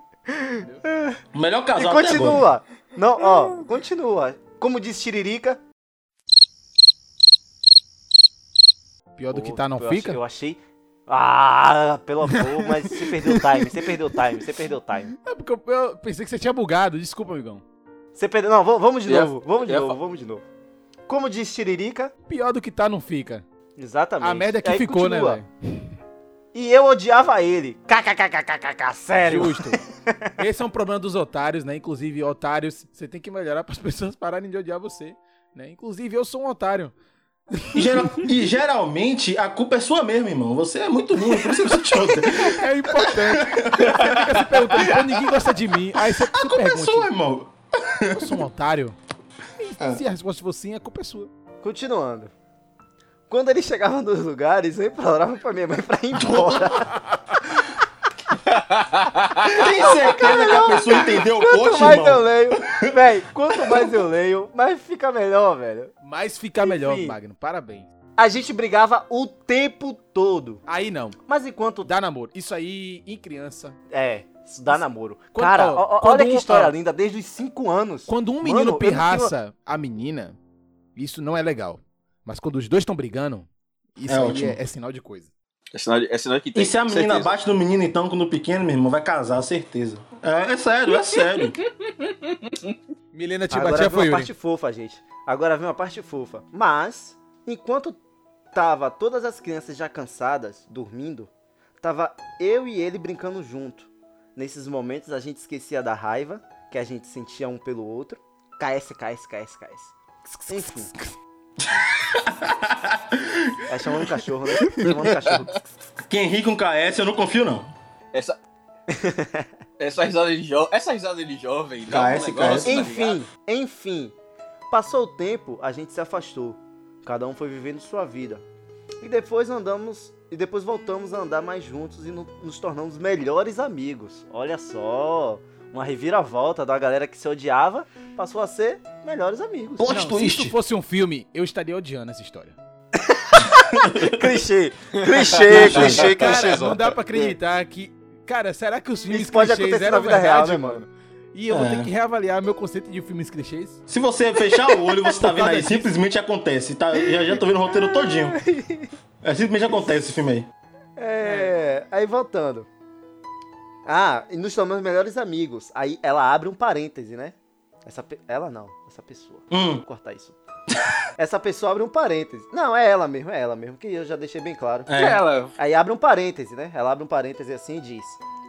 Speaker 2: O melhor
Speaker 4: E
Speaker 2: casal até agora.
Speaker 4: continua. Não, ó, continua. Como diz Tiririca.
Speaker 3: Pior do que tá, não
Speaker 4: eu
Speaker 3: fica?
Speaker 4: Achei, eu achei. Ah, pelo amor, mas você perdeu o time, você perdeu o time, você perdeu o time.
Speaker 3: É porque eu, eu pensei que você tinha bugado. Desculpa, amigão.
Speaker 4: Você perdeu. Não, vamos- de
Speaker 5: Eu ia-
Speaker 4: novo, vamos de novo, vamos de novo. Como diz Tiririca,
Speaker 3: Pior do que tá, não fica.
Speaker 4: exatamente.
Speaker 3: A merda é que
Speaker 4: Aí
Speaker 3: ficou,
Speaker 4: continua.
Speaker 3: né, velho?
Speaker 4: E eu odiava ele. KKKKKK, sério.
Speaker 3: Justo. Esse é um problema dos otários, né? Inclusive, otários, você tem que melhorar para as pessoas pararem de odiar você. Né? Inclusive, eu sou um otário.
Speaker 2: E, geral- e geralmente a culpa é sua mesmo, irmão. Você é muito ruim, por isso que você te odeia.
Speaker 3: É importante. Você fica se perguntando, ninguém gosta de mim. Aí você
Speaker 2: A culpa é
Speaker 3: pergunta,
Speaker 2: sua, irmão.
Speaker 3: eu sou um otário?
Speaker 2: É.
Speaker 3: Se a resposta for sim, a culpa é sua.
Speaker 4: Continuando. Quando ele chegava nos lugares, eu implorava pra minha mãe pra ir embora.
Speaker 2: Tem certeza que a pessoa entendeu o
Speaker 4: Quanto
Speaker 2: post,
Speaker 4: mais eu
Speaker 2: irmão?
Speaker 4: leio, véi, quanto mais eu leio, mais fica melhor, velho.
Speaker 3: Mas fica melhor,
Speaker 4: Enfim.
Speaker 3: Magno. Parabéns.
Speaker 4: A gente brigava o tempo todo.
Speaker 3: Aí não.
Speaker 4: Mas enquanto.
Speaker 3: Dá namoro. Isso aí, em criança.
Speaker 4: É, isso dá namoro.
Speaker 3: Quando-
Speaker 4: Cara,
Speaker 3: ó,
Speaker 4: ó, olha que
Speaker 3: um-
Speaker 4: história
Speaker 3: ó.
Speaker 4: linda, desde os 5 anos.
Speaker 3: Quando um
Speaker 4: Mano,
Speaker 3: menino
Speaker 4: eu não
Speaker 3: pirraça a menina, isso não é legal. Mas quando os dois estão brigando, isso
Speaker 2: É
Speaker 3: é, é sinal de coisa.
Speaker 5: É sinal, de- é sinal que tem.
Speaker 2: E se a menina
Speaker 5: certeza.
Speaker 2: bate no menino, então, quando pequeno, meu irmão, vai casar, certeza. É, é sério, é sério.
Speaker 3: Milena te
Speaker 4: Agora
Speaker 3: batia
Speaker 4: vem
Speaker 3: foi
Speaker 4: uma parte fofa, gente. Agora vem uma parte fofa. Mas, enquanto tava todas as crianças já cansadas, dormindo, tava eu e ele brincando junto. Nesses momentos a gente esquecia da raiva que a gente sentia um pelo outro. KS, KS, KS, KS. Enfim. É chamando o cachorro, né? Chamando o cachorro.
Speaker 2: Quem ri com KS, eu não confio, não.
Speaker 5: Essa. essa risada de jovem. Essa risada de jovem. dá um
Speaker 2: KS,
Speaker 5: negócio, tá?
Speaker 4: Enfim, enfim. Passou o tempo, a gente se afastou. Cada um foi vivendo sua vida. E depois andamos. E depois voltamos a andar mais juntos e no- nos tornamos melhores amigos. Olha só. Uma reviravolta da galera que se odiava passou a ser melhores amigos.
Speaker 3: Não, se
Speaker 2: twist.
Speaker 3: isso fosse um filme, eu estaria odiando essa história.
Speaker 4: clichê, clichê, clichê,
Speaker 3: Cara,
Speaker 4: clichêzão.
Speaker 3: não dá pra acreditar que. Cara, será que os filmes
Speaker 4: Isso pode
Speaker 3: clichês
Speaker 4: acontecer
Speaker 3: eram
Speaker 4: na vida real,
Speaker 3: verdade,
Speaker 4: né,
Speaker 3: mano? E eu vou
Speaker 2: É.
Speaker 3: ter que reavaliar meu conceito de filmes clichês.
Speaker 2: Se você fechar o olho, você tá vendo aí, simplesmente acontece. Tá, já, já tô vendo o roteiro todinho. É, simplesmente acontece esse filme aí.
Speaker 4: É, aí voltando. Ah, e nos tornamos melhores amigos. Aí ela abre um parêntese, né? Essa pe- ela não, essa pessoa.
Speaker 2: Hum.
Speaker 4: Vou cortar isso. essa pessoa abre um parêntese. Não, é ela mesmo, é ela mesmo, que eu já deixei bem claro.
Speaker 2: É.
Speaker 5: Ela.
Speaker 4: Aí abre um parêntese, né? Ela abre um parêntese assim e diz: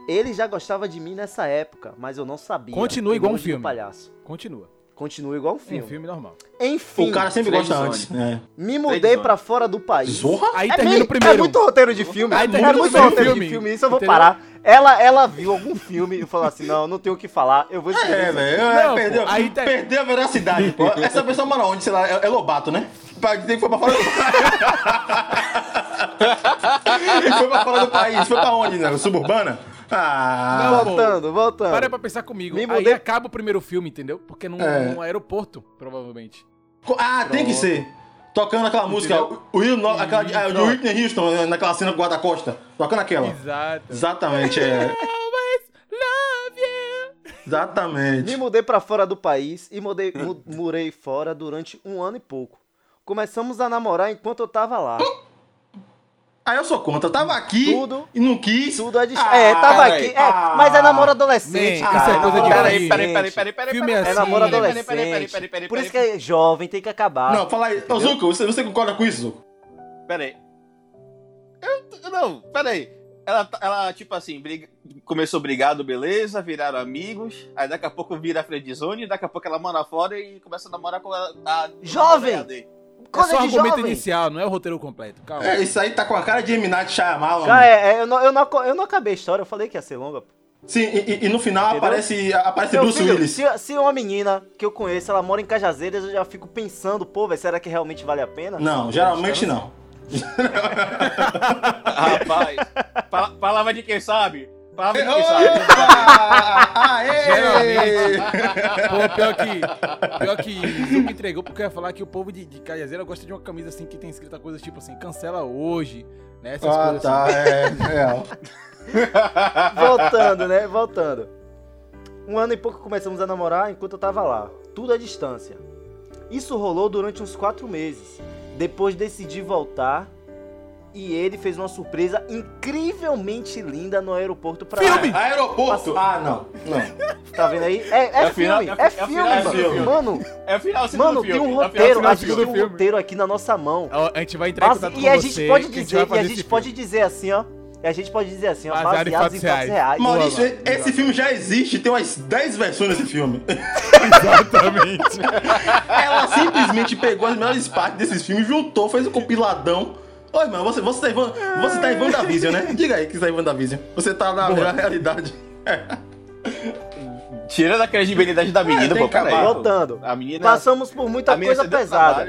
Speaker 4: Ele já gostava de mim nessa época, mas eu não sabia.
Speaker 3: Continua igual um filme.
Speaker 4: palhaço.
Speaker 3: Continua.
Speaker 4: Continua igual um
Speaker 3: Um
Speaker 4: filme.
Speaker 3: filme normal.
Speaker 4: Enfim,
Speaker 2: O cara sempre gosta antes. É.
Speaker 4: me mudei pra fora do país.
Speaker 2: Zorra?
Speaker 3: Aí
Speaker 4: É,
Speaker 3: termina
Speaker 4: meio-
Speaker 3: o primeiro.
Speaker 4: é muito roteiro de filme.
Speaker 3: Aí
Speaker 4: é
Speaker 3: termina
Speaker 4: muito roteiro
Speaker 3: filme,
Speaker 4: de filme. Isso eu vou
Speaker 3: entendeu?
Speaker 4: parar. Ela, ela viu algum filme e falou assim: não, não tenho o que falar, eu vou escrever.
Speaker 2: É,
Speaker 4: isso aqui."
Speaker 2: velho. é,
Speaker 3: Não,
Speaker 2: perdeu,
Speaker 3: pô, aí tá-
Speaker 2: perdeu a veracidade, pô. Essa pessoa mora onde? Sei lá, é, é Lobato, né? Pra dizer que foi pra fora do Ele foi pra fora do país. Foi pra onde, né? Suburbana? Ah.
Speaker 3: Não, pô.
Speaker 4: Voltando, voltando.
Speaker 3: Para pra pensar comigo.
Speaker 4: Me
Speaker 3: Aí
Speaker 4: mudei-
Speaker 3: acaba o primeiro filme, entendeu? Porque num,
Speaker 2: É.
Speaker 3: num aeroporto, provavelmente.
Speaker 2: Ah, tem que ser. Tocando aquela música, o o Will, no- aquela de, de Whitney Houston, né, naquela cena com o guarda-costa. Tocando aquela.
Speaker 3: Exato.
Speaker 2: Exatamente, é.
Speaker 3: Always love you.
Speaker 2: Exatamente.
Speaker 4: Me mudei pra fora do país e mudei, mu- morei fora durante um ano e pouco. Começamos a namorar enquanto eu tava lá.
Speaker 2: Aí eu sou contra. Tava aqui
Speaker 4: Tudo-
Speaker 2: e não quis.
Speaker 4: Tudo é de...
Speaker 2: Ah,
Speaker 4: é, tava
Speaker 5: peraí.
Speaker 4: aqui. É, mas é namoro adolescente.
Speaker 3: Man, isso é
Speaker 4: é
Speaker 3: coisa de Peraí,
Speaker 5: peraí, peraí, peraí, peraí,
Speaker 3: Filme
Speaker 5: peraí.
Speaker 3: assim.
Speaker 4: É namoro
Speaker 5: Peraí, peraí,
Speaker 4: adolescente.
Speaker 5: peraí, peraí, peraí, peraí,
Speaker 4: Por isso que é jovem, tem que acabar.
Speaker 2: Não, fala aí. Ô, Zuko, você, você concorda com isso, Zuko?
Speaker 5: Peraí. Eu, não, peraí. Ela, ela, tipo assim, briga- começou brigado, beleza, viraram amigos, aí daqui a pouco vira friendzone, daqui a pouco ela manda fora e começa a namorar com a... a
Speaker 4: Jovem!
Speaker 3: É
Speaker 4: Coisa
Speaker 3: só o argumento
Speaker 4: jovem.
Speaker 3: inicial, não é o roteiro completo. Calma.
Speaker 2: É, isso aí tá com a cara de Eminat Shyamalan.
Speaker 4: Cara, é, é, eu, não, eu, não, eu não acabei a história, eu falei que ia ser longa. pô.
Speaker 2: Sim, e, e- no final
Speaker 4: Entendeu?
Speaker 2: aparece, aparece
Speaker 4: Meu
Speaker 2: Bruce
Speaker 4: filho,
Speaker 2: Willis.
Speaker 4: se, se uma menina que eu conheço, ela mora em Cajazeiras, eu já fico pensando, pô, velho, será que realmente vale a pena?
Speaker 2: Não, geralmente não.
Speaker 5: Rapaz, pa- palavra de quem sabe? De quem sabe?
Speaker 2: Aê!
Speaker 3: Geralmente. Pô, pior que. Pior que entregou, porque eu ia falar que o povo de, de Cajazeira gosta de uma camisa assim que tem escrita coisas tipo assim, cancela hoje, né? Essas
Speaker 2: Ah,
Speaker 3: coisas
Speaker 2: tá,
Speaker 3: assim.
Speaker 2: é, é.
Speaker 4: Voltando, né? Voltando. Um ano e pouco começamos a namorar enquanto eu tava lá. Tudo à distância. Isso rolou durante uns quatro meses. Depois decidi voltar e ele fez uma surpresa incrivelmente linda no aeroporto pra
Speaker 3: Filme!
Speaker 4: mim.
Speaker 2: Aeroporto? Ah, não. Não.
Speaker 4: Tá vendo aí? É, é,
Speaker 5: É o final-
Speaker 4: filme,
Speaker 5: é
Speaker 4: é,
Speaker 5: é
Speaker 4: filme,
Speaker 5: final
Speaker 2: do
Speaker 4: mano.
Speaker 2: filme.
Speaker 4: Mano,
Speaker 5: É final
Speaker 4: mano,
Speaker 5: filme.
Speaker 4: tem um
Speaker 5: é final
Speaker 4: roteiro,
Speaker 5: segundo
Speaker 4: a gente tem
Speaker 5: filme.
Speaker 4: um
Speaker 3: filme.
Speaker 4: roteiro aqui na nossa mão.
Speaker 3: A gente vai entrar em contato
Speaker 4: e
Speaker 3: com
Speaker 4: a
Speaker 3: você,
Speaker 4: gente pode
Speaker 3: que a gente
Speaker 4: dizer, e a gente pode
Speaker 3: filme.
Speaker 4: dizer assim, ó. E a gente pode dizer assim, ó,
Speaker 3: Baseado em
Speaker 4: baseados em
Speaker 3: fatos
Speaker 4: fatos
Speaker 3: reais.
Speaker 4: reais.
Speaker 2: Maurício,
Speaker 3: Boa,
Speaker 2: esse
Speaker 3: boa.
Speaker 2: filme já existe, tem umas 10 versões desse filme.
Speaker 3: Exatamente.
Speaker 2: Ela simplesmente pegou as melhores partes desses filmes, juntou, fez um compiladão. Oi, mano, você, você, tá em Van- você tá em WandaVision, né? Diga aí que você tá em WandaVision. Você tá na,
Speaker 3: Boa.
Speaker 2: realidade.
Speaker 5: Tira da credibilidade da menina,
Speaker 2: tem
Speaker 5: pô.
Speaker 4: Voltando.
Speaker 5: A menina...
Speaker 4: Passamos por muita coisa pesada.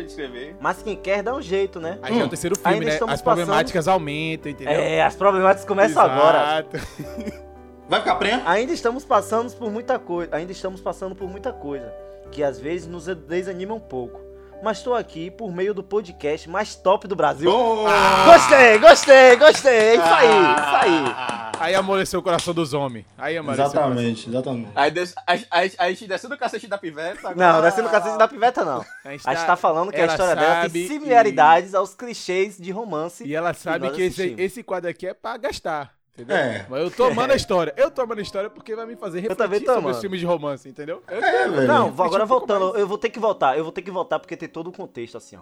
Speaker 4: Mas quem quer dá um jeito, né?
Speaker 3: Aí já é o
Speaker 2: Hum.
Speaker 3: terceiro filme,
Speaker 4: Ainda
Speaker 3: né? As problemáticas aumentam, entendeu?
Speaker 4: É, as problemáticas começam agora.
Speaker 3: Exato.
Speaker 2: Vai ficar prenha?
Speaker 4: Ainda estamos passando por muita coisa. Ainda estamos passando por muita coisa. Que às vezes nos desanima um pouco. Mas estou aqui por meio do podcast mais top do Brasil.
Speaker 2: Oh!
Speaker 4: Gostei, gostei, gostei. Isso aí, isso aí.
Speaker 3: Aí amoleceu o coração dos homens. Aí amoleceu
Speaker 2: Exatamente, exatamente.
Speaker 5: Aí, des, a, a, a gente desceu do cacete da piveta.
Speaker 4: Não,
Speaker 5: agora-
Speaker 4: descendo o cacete da piveta, não.
Speaker 3: A gente,
Speaker 4: A gente tá falando que a história dela tem
Speaker 3: e-
Speaker 4: similaridades aos clichês de romance.
Speaker 3: E ela sabe
Speaker 4: nós
Speaker 3: que esse, esse quadro aqui é pra gastar. Entendeu?
Speaker 2: É.
Speaker 3: Mas eu tô amando a história. Eu tô amando a história porque vai me fazer refletir sobre os filmes de romance, entendeu? Eu-
Speaker 2: É, velho.
Speaker 4: Não, agora
Speaker 3: um pouco
Speaker 4: voltando,
Speaker 3: mais.
Speaker 4: eu vou ter que voltar, eu vou ter que voltar porque tem todo o contexto assim, ó.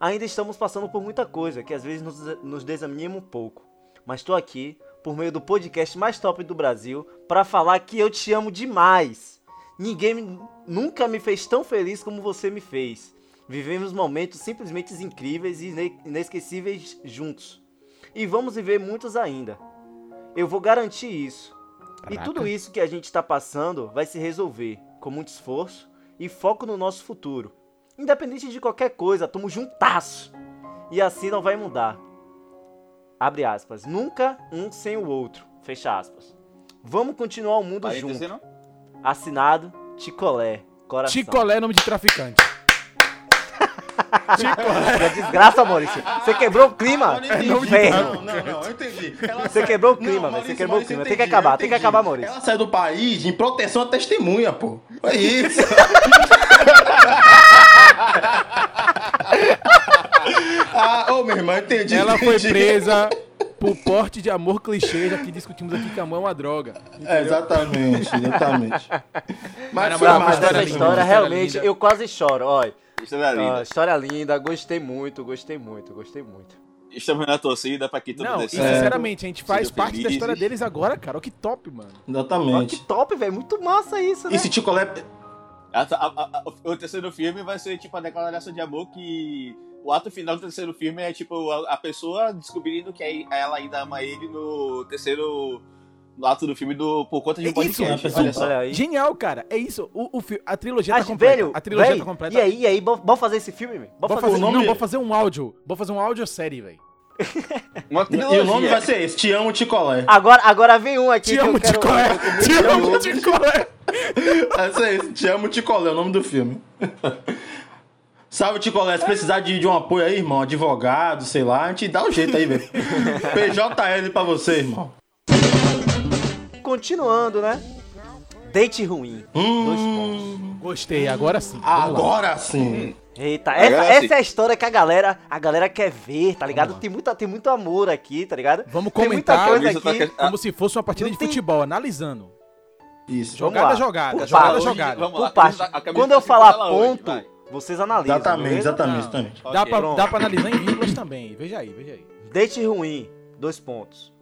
Speaker 4: Ainda estamos passando por muita coisa que às vezes nos, nos desanima um pouco. Mas tô aqui, por meio do podcast mais top do Brasil, pra falar que eu te amo demais. Ninguém me- nunca me fez tão feliz como você me fez. Vivemos momentos simplesmente incríveis e ine- inesquecíveis juntos. E vamos viver muitos ainda. Eu vou garantir isso. E
Speaker 3: Caraca.
Speaker 4: tudo isso que a gente está passando vai se resolver com muito esforço e foco no nosso futuro. Independente de qualquer coisa, tamo juntasso. E assim não vai mudar. Abre aspas. Nunca um sem o outro. Fecha aspas. Vamos continuar o mundo
Speaker 5: Parêntese,
Speaker 4: junto.
Speaker 5: não?
Speaker 4: Assinado Ticolé. Coração.
Speaker 3: Ticolé é nome de traficante.
Speaker 4: Que desgraça, Maurício. Você quebrou o clima.
Speaker 2: Eu não entendi.
Speaker 4: Inferno.
Speaker 2: Não, não, não, eu entendi. Ela
Speaker 4: Você quebrou o clima, velho. Você
Speaker 2: Maurício,
Speaker 4: quebrou o
Speaker 2: Maurício,
Speaker 4: clima.
Speaker 2: eu
Speaker 4: Tem que
Speaker 2: entendi,
Speaker 4: acabar, tem que
Speaker 2: entendi.
Speaker 4: acabar, Maurício.
Speaker 2: Ela sai do país em proteção à testemunha, pô. É isso. ah, ô, meu irmão, eu entendi.
Speaker 3: ela foi
Speaker 2: entendi.
Speaker 3: presa por porte de amor clichê, já que discutimos aqui que amor é uma droga.
Speaker 2: É, exatamente, exatamente. Mas
Speaker 3: Mas não,
Speaker 4: mas essa
Speaker 3: história
Speaker 4: história
Speaker 3: história
Speaker 4: realmente,
Speaker 3: linda.
Speaker 4: eu quase choro. Olha,
Speaker 5: História
Speaker 4: ó,
Speaker 5: linda.
Speaker 4: história linda, gostei muito, gostei muito, gostei muito.
Speaker 5: Estamos na torcida pra que tudo
Speaker 3: Não,
Speaker 5: dê
Speaker 3: e
Speaker 5: certo.
Speaker 3: sinceramente, a gente faz
Speaker 5: Sejam
Speaker 3: parte da história deles agora, cara. Olha que top, mano.
Speaker 4: Ó, que
Speaker 2: Exatamente.
Speaker 4: top, velho. Muito massa isso, né?
Speaker 2: E se Ticolé.
Speaker 5: A- a- a- o terceiro filme vai ser tipo a declaração de amor que o ato final do terceiro filme é tipo a, a pessoa descobrindo que ela ainda ama ele no terceiro no ato do filme do por conta de um
Speaker 3: É isso,
Speaker 5: podcast. Olha só.
Speaker 4: Olha aí.
Speaker 3: Genial, cara. É isso. O, o a trilogia
Speaker 4: Ah,
Speaker 3: tá completa.
Speaker 4: velho,
Speaker 3: a trilogia
Speaker 4: velho,
Speaker 3: tá completa.
Speaker 4: E aí, e aí, bora bora fazer esse filme, velho? Bora
Speaker 3: Vou
Speaker 4: fazer
Speaker 3: fazer,
Speaker 2: o nome-
Speaker 3: não, vou fazer um áudio. Vou fazer um áudio série, velho.
Speaker 5: Uma
Speaker 2: E o nome vai ser esse: Te amo, Ticolé.
Speaker 4: Agora, agora vem um aqui
Speaker 3: Te
Speaker 4: que
Speaker 3: amo,
Speaker 4: eu quero...
Speaker 3: Ticolé. Te amo. Ticolé.
Speaker 2: Vai ser esse: Te amo, Ticolé, é o nome do filme. Salve, Ticolé. Se precisar de, de um apoio aí, irmão, advogado, sei lá, a gente dá um jeito aí, velho. PJL pra você, irmão.
Speaker 4: Continuando, né? Date ruim. Dois pontos.
Speaker 2: Hum,
Speaker 3: Gostei, agora sim.
Speaker 2: Agora sim.
Speaker 4: Eita,
Speaker 5: Agora
Speaker 4: essa,
Speaker 5: sim.
Speaker 4: essa é a história que a galera, a galera quer ver, tá ligado? Tem, muita, tem muito amor aqui, tá ligado?
Speaker 3: Vamos
Speaker 4: Tem muita
Speaker 3: comentar
Speaker 5: tá
Speaker 4: aqui.
Speaker 5: que-
Speaker 3: como se fosse uma partida
Speaker 4: Não
Speaker 3: de
Speaker 4: tem-
Speaker 3: futebol, analisando.
Speaker 2: Isso.
Speaker 3: Jogada, jogada,
Speaker 4: Por
Speaker 3: jogada, jogada.
Speaker 5: Vamos lá.
Speaker 4: Por parte. Quando eu
Speaker 5: tá
Speaker 4: falar
Speaker 5: hoje,
Speaker 4: ponto,
Speaker 5: vai.
Speaker 4: vocês analisam.
Speaker 2: Exatamente,
Speaker 4: beleza?
Speaker 2: exatamente, exatamente.
Speaker 3: Dá,
Speaker 5: Ok.
Speaker 3: pra, dá pra analisar em vírgulas também. Veja aí, veja aí.
Speaker 4: Date ruim, dois pontos.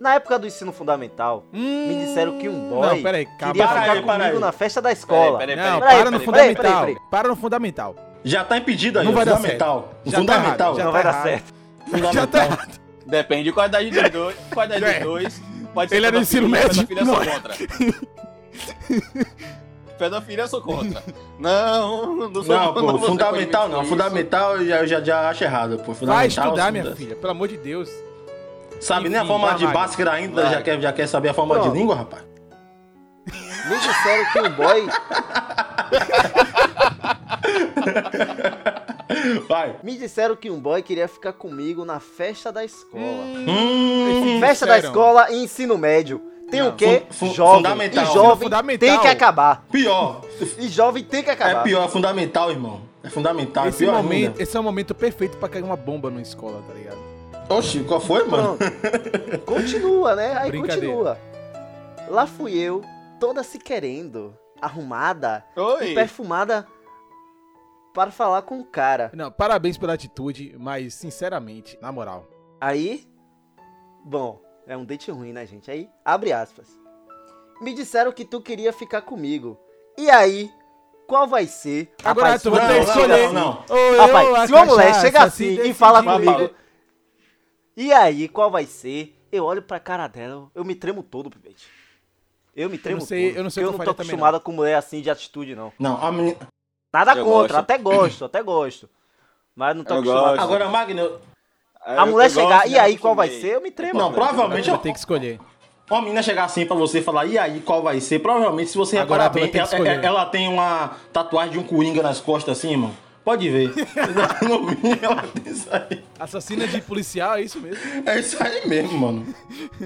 Speaker 4: Na época do ensino fundamental, me disseram que um boy
Speaker 3: Não, peraí, calma.
Speaker 4: queria
Speaker 2: Para
Speaker 4: ficar
Speaker 2: aí,
Speaker 4: comigo
Speaker 2: aí.
Speaker 4: na festa da escola.
Speaker 5: Peraí,
Speaker 3: Não,
Speaker 5: peraí,
Speaker 4: peraí,
Speaker 3: para no
Speaker 4: peraí,
Speaker 3: fundamental.
Speaker 4: peraí, peraí.
Speaker 3: Para no fundamental.
Speaker 2: Já tá impedido aí,
Speaker 3: Não vai dar
Speaker 2: fundamental.
Speaker 3: certo. Já tá
Speaker 2: fundamental.
Speaker 3: errado, já
Speaker 4: Não
Speaker 3: tá
Speaker 4: vai dar certo.
Speaker 3: Já tá
Speaker 2: fundamental.
Speaker 3: errado.
Speaker 5: Depende de qual idade dos dois. Qual idade
Speaker 3: É.
Speaker 5: dos dois. Pode ser
Speaker 3: Ele é do ensino médio. Não
Speaker 5: sou
Speaker 3: é.
Speaker 5: contra. pedofilia eu sou contra. Não, não sou
Speaker 2: Não, pô, fundamental não. Fundamental eu já, já, já acho errado, pô.
Speaker 3: Vai
Speaker 2: Fundamental,
Speaker 3: estudar, minha filha. Pelo amor de Deus.
Speaker 2: Sabe nem a
Speaker 3: Enfim,
Speaker 2: forma de
Speaker 3: vai.
Speaker 2: Bhaskara ainda,
Speaker 5: Vai.
Speaker 2: já quer, já quer saber a forma
Speaker 4: Pronto.
Speaker 2: de língua, rapaz?
Speaker 4: Me disseram que um boy.
Speaker 2: Vai.
Speaker 4: Me disseram que um boy queria ficar comigo na festa da escola.
Speaker 2: Hum,
Speaker 4: Festa da escola e ensino médio. Tem
Speaker 3: Não,
Speaker 4: o quê?
Speaker 2: fun-
Speaker 4: jovem.
Speaker 2: fundamental.
Speaker 4: E jovem
Speaker 3: Fundamental.
Speaker 4: tem que acabar.
Speaker 2: pior.
Speaker 4: E jovem tem que acabar.
Speaker 2: É pior, é fundamental, irmão. É fundamental, é
Speaker 3: Esse,
Speaker 2: pior
Speaker 3: momento,
Speaker 2: ainda.
Speaker 3: esse é o momento perfeito pra cair uma bomba na escola, tá ligado?
Speaker 2: Oxi, qual foi, mano?
Speaker 4: Pronto. Continua, né? Aí continua. Lá fui eu, toda se querendo, arrumada
Speaker 5: Oi.
Speaker 4: e perfumada para falar com o cara.
Speaker 3: Não, parabéns pela atitude, mas sinceramente, na moral.
Speaker 4: Aí, bom, é um date ruim, né, gente? Aí, abre aspas. Me disseram que tu queria ficar comigo. E aí, qual vai ser?
Speaker 3: Agora
Speaker 4: Rapaz,
Speaker 3: tu vai
Speaker 2: não,
Speaker 3: ter que
Speaker 2: não,
Speaker 3: escolher.
Speaker 2: não, não.
Speaker 4: Rapaz, se uma mulher chega assim e fala comigo. E aí, qual vai ser? Eu olho pra cara dela, eu me tremo todo, pivete. Eu me tremo
Speaker 3: não sei-
Speaker 4: todo.
Speaker 3: eu não sei o
Speaker 4: eu
Speaker 3: que eu
Speaker 4: não tô acostumado com mulher assim de atitude, não.
Speaker 2: Não, a menina...
Speaker 4: Nada
Speaker 5: Eu
Speaker 4: contra,
Speaker 5: gosto.
Speaker 4: até gosto, até gosto. Mas não tô
Speaker 5: Eu
Speaker 4: acostumado.
Speaker 5: gosto.
Speaker 2: Agora, Magno,
Speaker 4: a mulher chegar, e aí, qual vai ser? Eu me tremo.
Speaker 2: Não, provavelmente
Speaker 3: Você vai ter que escolher.
Speaker 2: uma menina chegar assim pra você e falar, e aí, qual vai ser? Provavelmente, se você
Speaker 3: Agora
Speaker 2: reparar bem, ela,
Speaker 3: escolher.
Speaker 2: ela tem uma tatuagem de um coringa nas costas assim, irmão. Pode ver. no mínimo, ela tem isso aí.
Speaker 3: Assassina de policial, é isso mesmo?
Speaker 2: É isso aí mesmo, mano.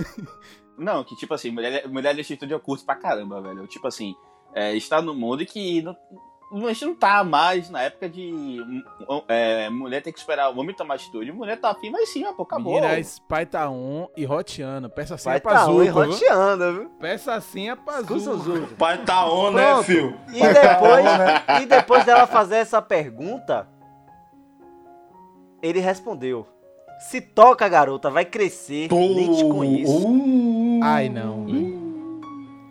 Speaker 5: Não, que tipo assim, mulher, mulher de atitude eu curto pra caramba, velho. Tipo assim, é, está no mundo que não, não- a gente não tá mais na época de é, mulher ter que esperar o homem tomar atitude. Mulher tá afim, mas sim, pô, acabou.
Speaker 3: Meninas, pai tá on e roteando. Peça assim
Speaker 4: Vai
Speaker 3: é pra
Speaker 4: tá
Speaker 3: Zuko, viu?
Speaker 4: roteando, viu?
Speaker 3: Peça assim é pra.
Speaker 4: Zuzu.
Speaker 2: Pai tá on, né, filho?
Speaker 4: E
Speaker 2: Pai tá
Speaker 4: depois,
Speaker 2: on, né?
Speaker 4: e depois dela fazer essa pergunta, ele respondeu: Se toca, garota, vai crescer, nem te conheço.
Speaker 2: Uh,
Speaker 3: Ai, não, velho.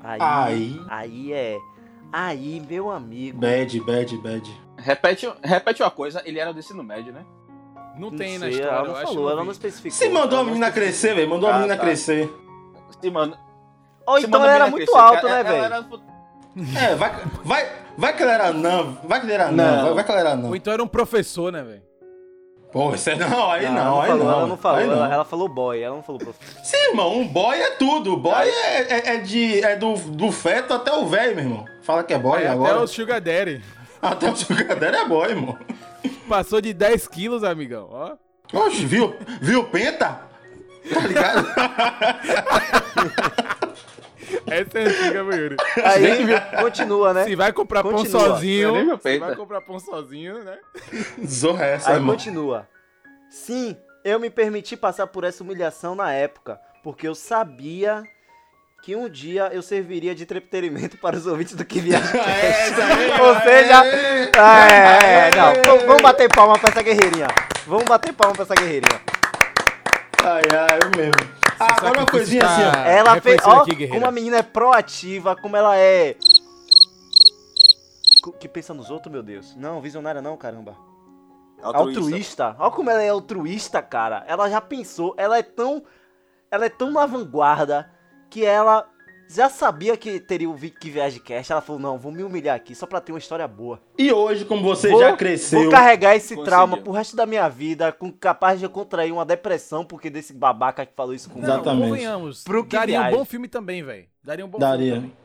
Speaker 4: Aí,
Speaker 2: Aí.
Speaker 4: aí é. Aí, meu amigo.
Speaker 2: Bad, bad, bad.
Speaker 5: Repete, repete uma coisa, ele era do ensino médio, né?
Speaker 3: Não
Speaker 4: Não
Speaker 3: tem na
Speaker 4: sei,
Speaker 3: história,
Speaker 4: ela
Speaker 3: eu
Speaker 4: não
Speaker 3: acho.
Speaker 4: falou, ela
Speaker 3: vi.
Speaker 4: não especificou.
Speaker 2: Você mandou a
Speaker 4: Ela não
Speaker 2: menina crescer, velho. Mandou a
Speaker 5: Ah,
Speaker 2: menina
Speaker 5: tá.
Speaker 2: crescer.
Speaker 5: Se manda,
Speaker 4: Ou
Speaker 5: se
Speaker 4: então
Speaker 5: a
Speaker 4: ela era muito
Speaker 5: crescer,
Speaker 4: alto,
Speaker 5: ela-
Speaker 4: né,
Speaker 5: ela
Speaker 4: velho?
Speaker 5: era-
Speaker 2: É, vai, vai, vai que ela era não. Vai que ela era não.
Speaker 5: Não.
Speaker 2: Vai, vai que ela era
Speaker 3: Ou
Speaker 2: não.
Speaker 3: então era um professor, né, velho?
Speaker 2: Pô, isso é não, aí
Speaker 4: Não,
Speaker 2: não,
Speaker 4: ela
Speaker 2: aí
Speaker 4: falou,
Speaker 2: não.
Speaker 4: ela não falou,
Speaker 2: não.
Speaker 4: ela, ela falou boy, ela não falou professor.
Speaker 2: Sim, irmão, um boy é tudo. Boy é, é, é de, é do, do feto até o velho, meu irmão. Fala que é boy
Speaker 3: É,
Speaker 2: agora.
Speaker 3: até o Sugar Daddy.
Speaker 2: Até o Sugar Daddy é boy, irmão.
Speaker 3: Passou de 10 quilos, amigão. Ó.
Speaker 2: Oxe, viu? Viu Penta? Tá ligado?
Speaker 3: Essa é antiga, meu Yuri.
Speaker 4: Aí, continua, né?
Speaker 3: Se vai comprar pão
Speaker 4: Continua.
Speaker 3: sozinho.
Speaker 5: Eu nem me
Speaker 3: Se vai comprar pão sozinho, né?
Speaker 2: Zorra é essa,
Speaker 4: Aí
Speaker 2: irmão.
Speaker 4: continua. Sim, eu me permiti passar por essa humilhação na época, porque eu sabia que um dia eu serviria de entretenimento para os ouvintes do que viaja. Ou seja,
Speaker 2: aê.
Speaker 4: é, é, não, v- vamos bater palma pra essa guerreirinha. Vamos bater palma pra essa guerreirinha.
Speaker 2: Ai, ai, eu mesmo. Ah, agora uma coisinha assim, ó.
Speaker 4: Ela fez, ó,
Speaker 3: aqui,
Speaker 4: como a menina é proativa, como ela é que pensa nos outros, meu Deus. Não, visionária não, caramba. Altruísta. Olha como ela é altruísta, cara. Ela já pensou, ela é tão. Ela é tão na vanguarda que ela já sabia que teria o Vi- que viagem cast. Ela falou: não, vou me humilhar aqui só pra ter uma história boa.
Speaker 2: E hoje, como você
Speaker 4: vou,
Speaker 2: já cresceu.
Speaker 4: Vou carregar esse
Speaker 5: Conseguiu.
Speaker 4: trauma pro resto da minha vida, com capaz de eu contrair uma depressão porque desse babaca que falou isso comigo.
Speaker 3: Não,
Speaker 2: Exatamente.
Speaker 3: convenhamos.
Speaker 4: Pro que
Speaker 3: Daria um
Speaker 4: viagem.
Speaker 3: bom filme também, velho. Daria um bom
Speaker 2: Daria.
Speaker 3: filme também.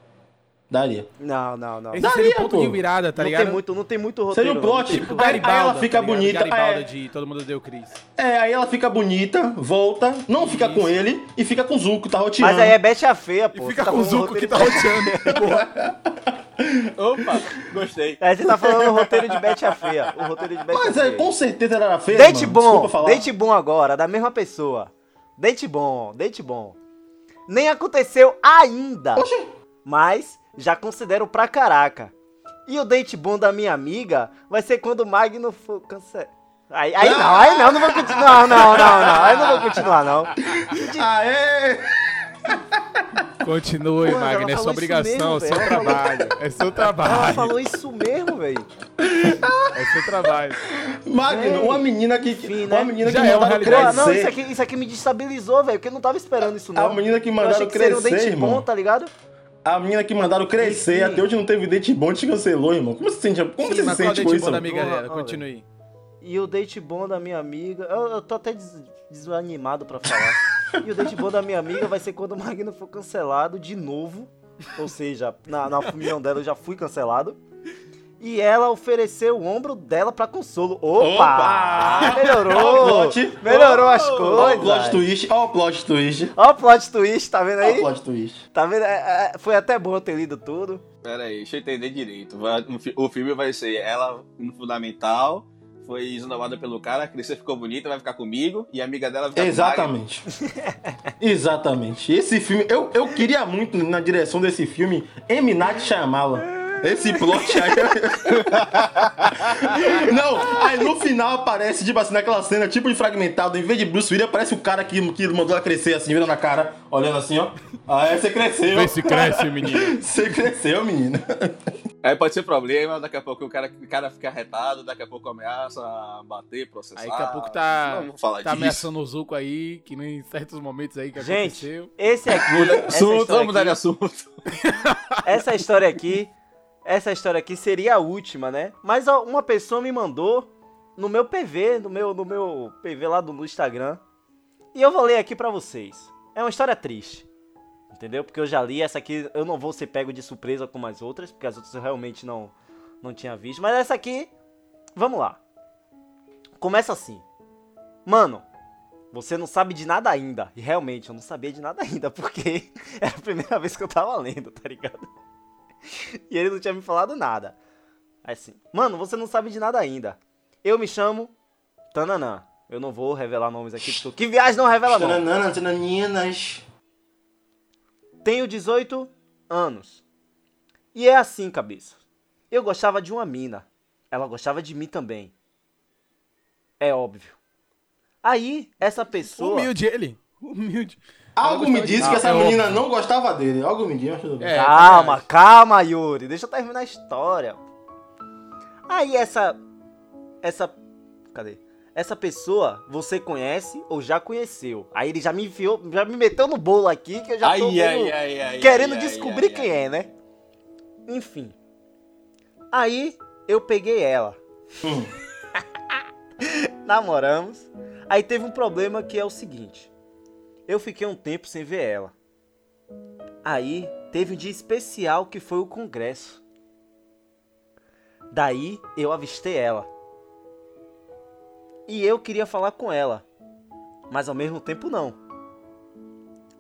Speaker 2: Daria.
Speaker 4: Não, não, não.
Speaker 3: Esse
Speaker 2: Daria,
Speaker 3: seria o ponto
Speaker 2: pô.
Speaker 3: de virada, tá
Speaker 4: não
Speaker 3: ligado?
Speaker 4: tem muito, não tem muito
Speaker 2: Seria
Speaker 4: roteiro.
Speaker 2: um
Speaker 4: não, não
Speaker 2: plot.
Speaker 4: tem-
Speaker 3: Tipo
Speaker 2: Aí- aí ela fica
Speaker 3: tá
Speaker 2: bonita,
Speaker 3: Garibalda
Speaker 2: é.
Speaker 3: de Todo Mundo Deu Cris.
Speaker 2: É, aí ela fica bonita, volta, não fica com ele e fica com o Zuko, tá roteando.
Speaker 4: Mas aí é Bete a feia,
Speaker 3: E
Speaker 4: pô.
Speaker 3: fica
Speaker 4: Você tá
Speaker 3: com o Zuko que tá roteando.
Speaker 5: Opa, gostei.
Speaker 4: Aí você tá falando o roteiro de Bete a Feia. O roteiro de Bete
Speaker 2: Mas é, com certeza era feia.
Speaker 4: Date
Speaker 2: mano.
Speaker 4: bom,
Speaker 2: Desculpa falar.
Speaker 4: date bom agora, da mesma pessoa. Date bom, date bom. Nem aconteceu ainda,
Speaker 2: Oxi,
Speaker 4: mas já considero pra caraca. E o date bom da minha amiga vai ser quando o Magno for cancelado. Aí, aí não, aí não, não vou continuar, não, não, não, não, aí não vou continuar, não.
Speaker 2: aê!
Speaker 3: Continue,
Speaker 4: Pô,
Speaker 3: Magno.
Speaker 4: ela
Speaker 3: É sua obrigação,
Speaker 4: mesmo,
Speaker 3: é seu trabalho. É seu
Speaker 4: Ela
Speaker 3: trabalho.
Speaker 4: falou isso mesmo, velho.
Speaker 3: É seu trabalho.
Speaker 2: Magno, uma menina que.
Speaker 4: Enfim,
Speaker 2: Uma
Speaker 4: né?
Speaker 2: menina
Speaker 3: Já
Speaker 2: que
Speaker 3: é uma
Speaker 2: mandaram
Speaker 3: realidade.
Speaker 4: Pô, não, isso
Speaker 2: crescer.
Speaker 4: aqui, isso aqui me destabilizou, velho, porque eu não tava esperando isso, não.
Speaker 2: A menina que
Speaker 4: eu
Speaker 2: mandaram
Speaker 4: achei que seria um
Speaker 2: crescer,
Speaker 4: date
Speaker 2: irmão.
Speaker 4: bom, tá ligado?
Speaker 2: A menina que mandaram crescer, até hoje não teve date bom, te cancelou, irmão. Como você se sente, como você se sente com
Speaker 3: date
Speaker 2: isso?
Speaker 3: bom da amiga dela? Continue.
Speaker 4: E o date bom da minha amiga. Eu, eu tô até des- desanimado pra falar. e o date bom da minha amiga vai ser quando o Magno for cancelado de novo. Ou seja, na, na opinião dela eu já fui cancelado. E ela ofereceu o ombro dela pra consolo. Opa!
Speaker 2: Opa!
Speaker 4: Melhorou!
Speaker 2: Ó o plot.
Speaker 4: Melhorou as
Speaker 2: Ó o
Speaker 4: coisas.
Speaker 2: plot twist, ó o plot twist.
Speaker 4: Ó o plot twist, tá vendo
Speaker 2: Ó o
Speaker 4: aí?
Speaker 2: plot twist.
Speaker 4: Tá vendo? É, é, foi até bom eu ter lido tudo.
Speaker 5: Pera aí, deixa eu entender direito. Vai- O filme vai ser ela no fundamental, foi esnobada pelo cara, cresceu, ficou bonita, vai ficar comigo, e a amiga dela vai ficar
Speaker 2: Exatamente. Exatamente. Esse filme, eu, eu queria muito na direção desse filme M. Night Shyamalan. Esse plot aí. Não, aí no final aparece, tipo assim, naquela cena, tipo de fragmentado, em vez de Bruce Willis, aparece o cara que, que mandou ela crescer assim, virando a cara, olhando assim, ó. Aí você cresceu.
Speaker 3: Vê se cresce, menino.
Speaker 2: Você cresceu, menina.
Speaker 5: Aí pode ser problema, daqui a pouco o cara, o cara fica retado, daqui a pouco ameaça bater, processar.
Speaker 3: Aí daqui a pouco tá,
Speaker 5: Não
Speaker 3: tá
Speaker 5: disso.
Speaker 3: ameaçando o Zuko aí, que em certos momentos aí que
Speaker 4: Gente,
Speaker 3: aconteceu.
Speaker 4: esse aqui.
Speaker 5: Assunto, vamos mudar de assunto.
Speaker 4: essa história aqui, essa história aqui seria a última, né? Mas uma pessoa me mandou no meu PV, no meu, no meu PV lá do Instagram. E eu vou ler aqui pra vocês. É uma história triste. Entendeu? Porque eu já li essa aqui, eu não vou ser pego de surpresa como as outras, porque as outras eu realmente não não tinha visto, mas essa aqui, vamos lá. Começa assim. Mano, você não sabe de nada ainda. E realmente, eu não sabia de nada ainda, porque era a primeira vez que eu tava lendo, tá ligado? E ele não tinha me falado nada. Aí assim, mano, você não sabe de nada ainda. Eu me chamo Tananã. Eu não vou revelar nomes aqui, porque que viagem não revela nome.
Speaker 2: Tanananas, tananinas.
Speaker 4: Tenho 18 anos. E é assim, cabeça. Eu gostava de uma mina. Ela gostava de mim também. É óbvio. Aí, essa pessoa.
Speaker 3: Humilde ele. Humilde.
Speaker 2: Algo me
Speaker 3: gostava de-
Speaker 2: disse que
Speaker 3: Ah,
Speaker 2: essa
Speaker 3: é
Speaker 2: menina não gostava dele. Algo me disse, mas tudo bem.
Speaker 3: É,
Speaker 4: calma,
Speaker 3: verdade.
Speaker 4: calma, Yuri. Deixa eu terminar a história. Aí essa. Essa. Cadê? Essa pessoa você conhece ou já conheceu. Aí ele já me enfiou, já me meteu no bolo aqui que eu já
Speaker 5: Ai,
Speaker 4: tô
Speaker 5: ai,
Speaker 4: vendo-
Speaker 5: ai, ai,
Speaker 4: querendo
Speaker 5: ai,
Speaker 4: descobrir
Speaker 5: ai,
Speaker 4: quem
Speaker 5: ai.
Speaker 4: é, né? Enfim. Aí eu peguei ela.
Speaker 2: Hum.
Speaker 4: Namoramos. Aí teve um problema que é o seguinte. Eu fiquei um tempo sem ver ela. Aí teve um dia especial que foi o congresso. Daí eu avistei ela. E eu queria falar com ela, mas ao mesmo tempo não.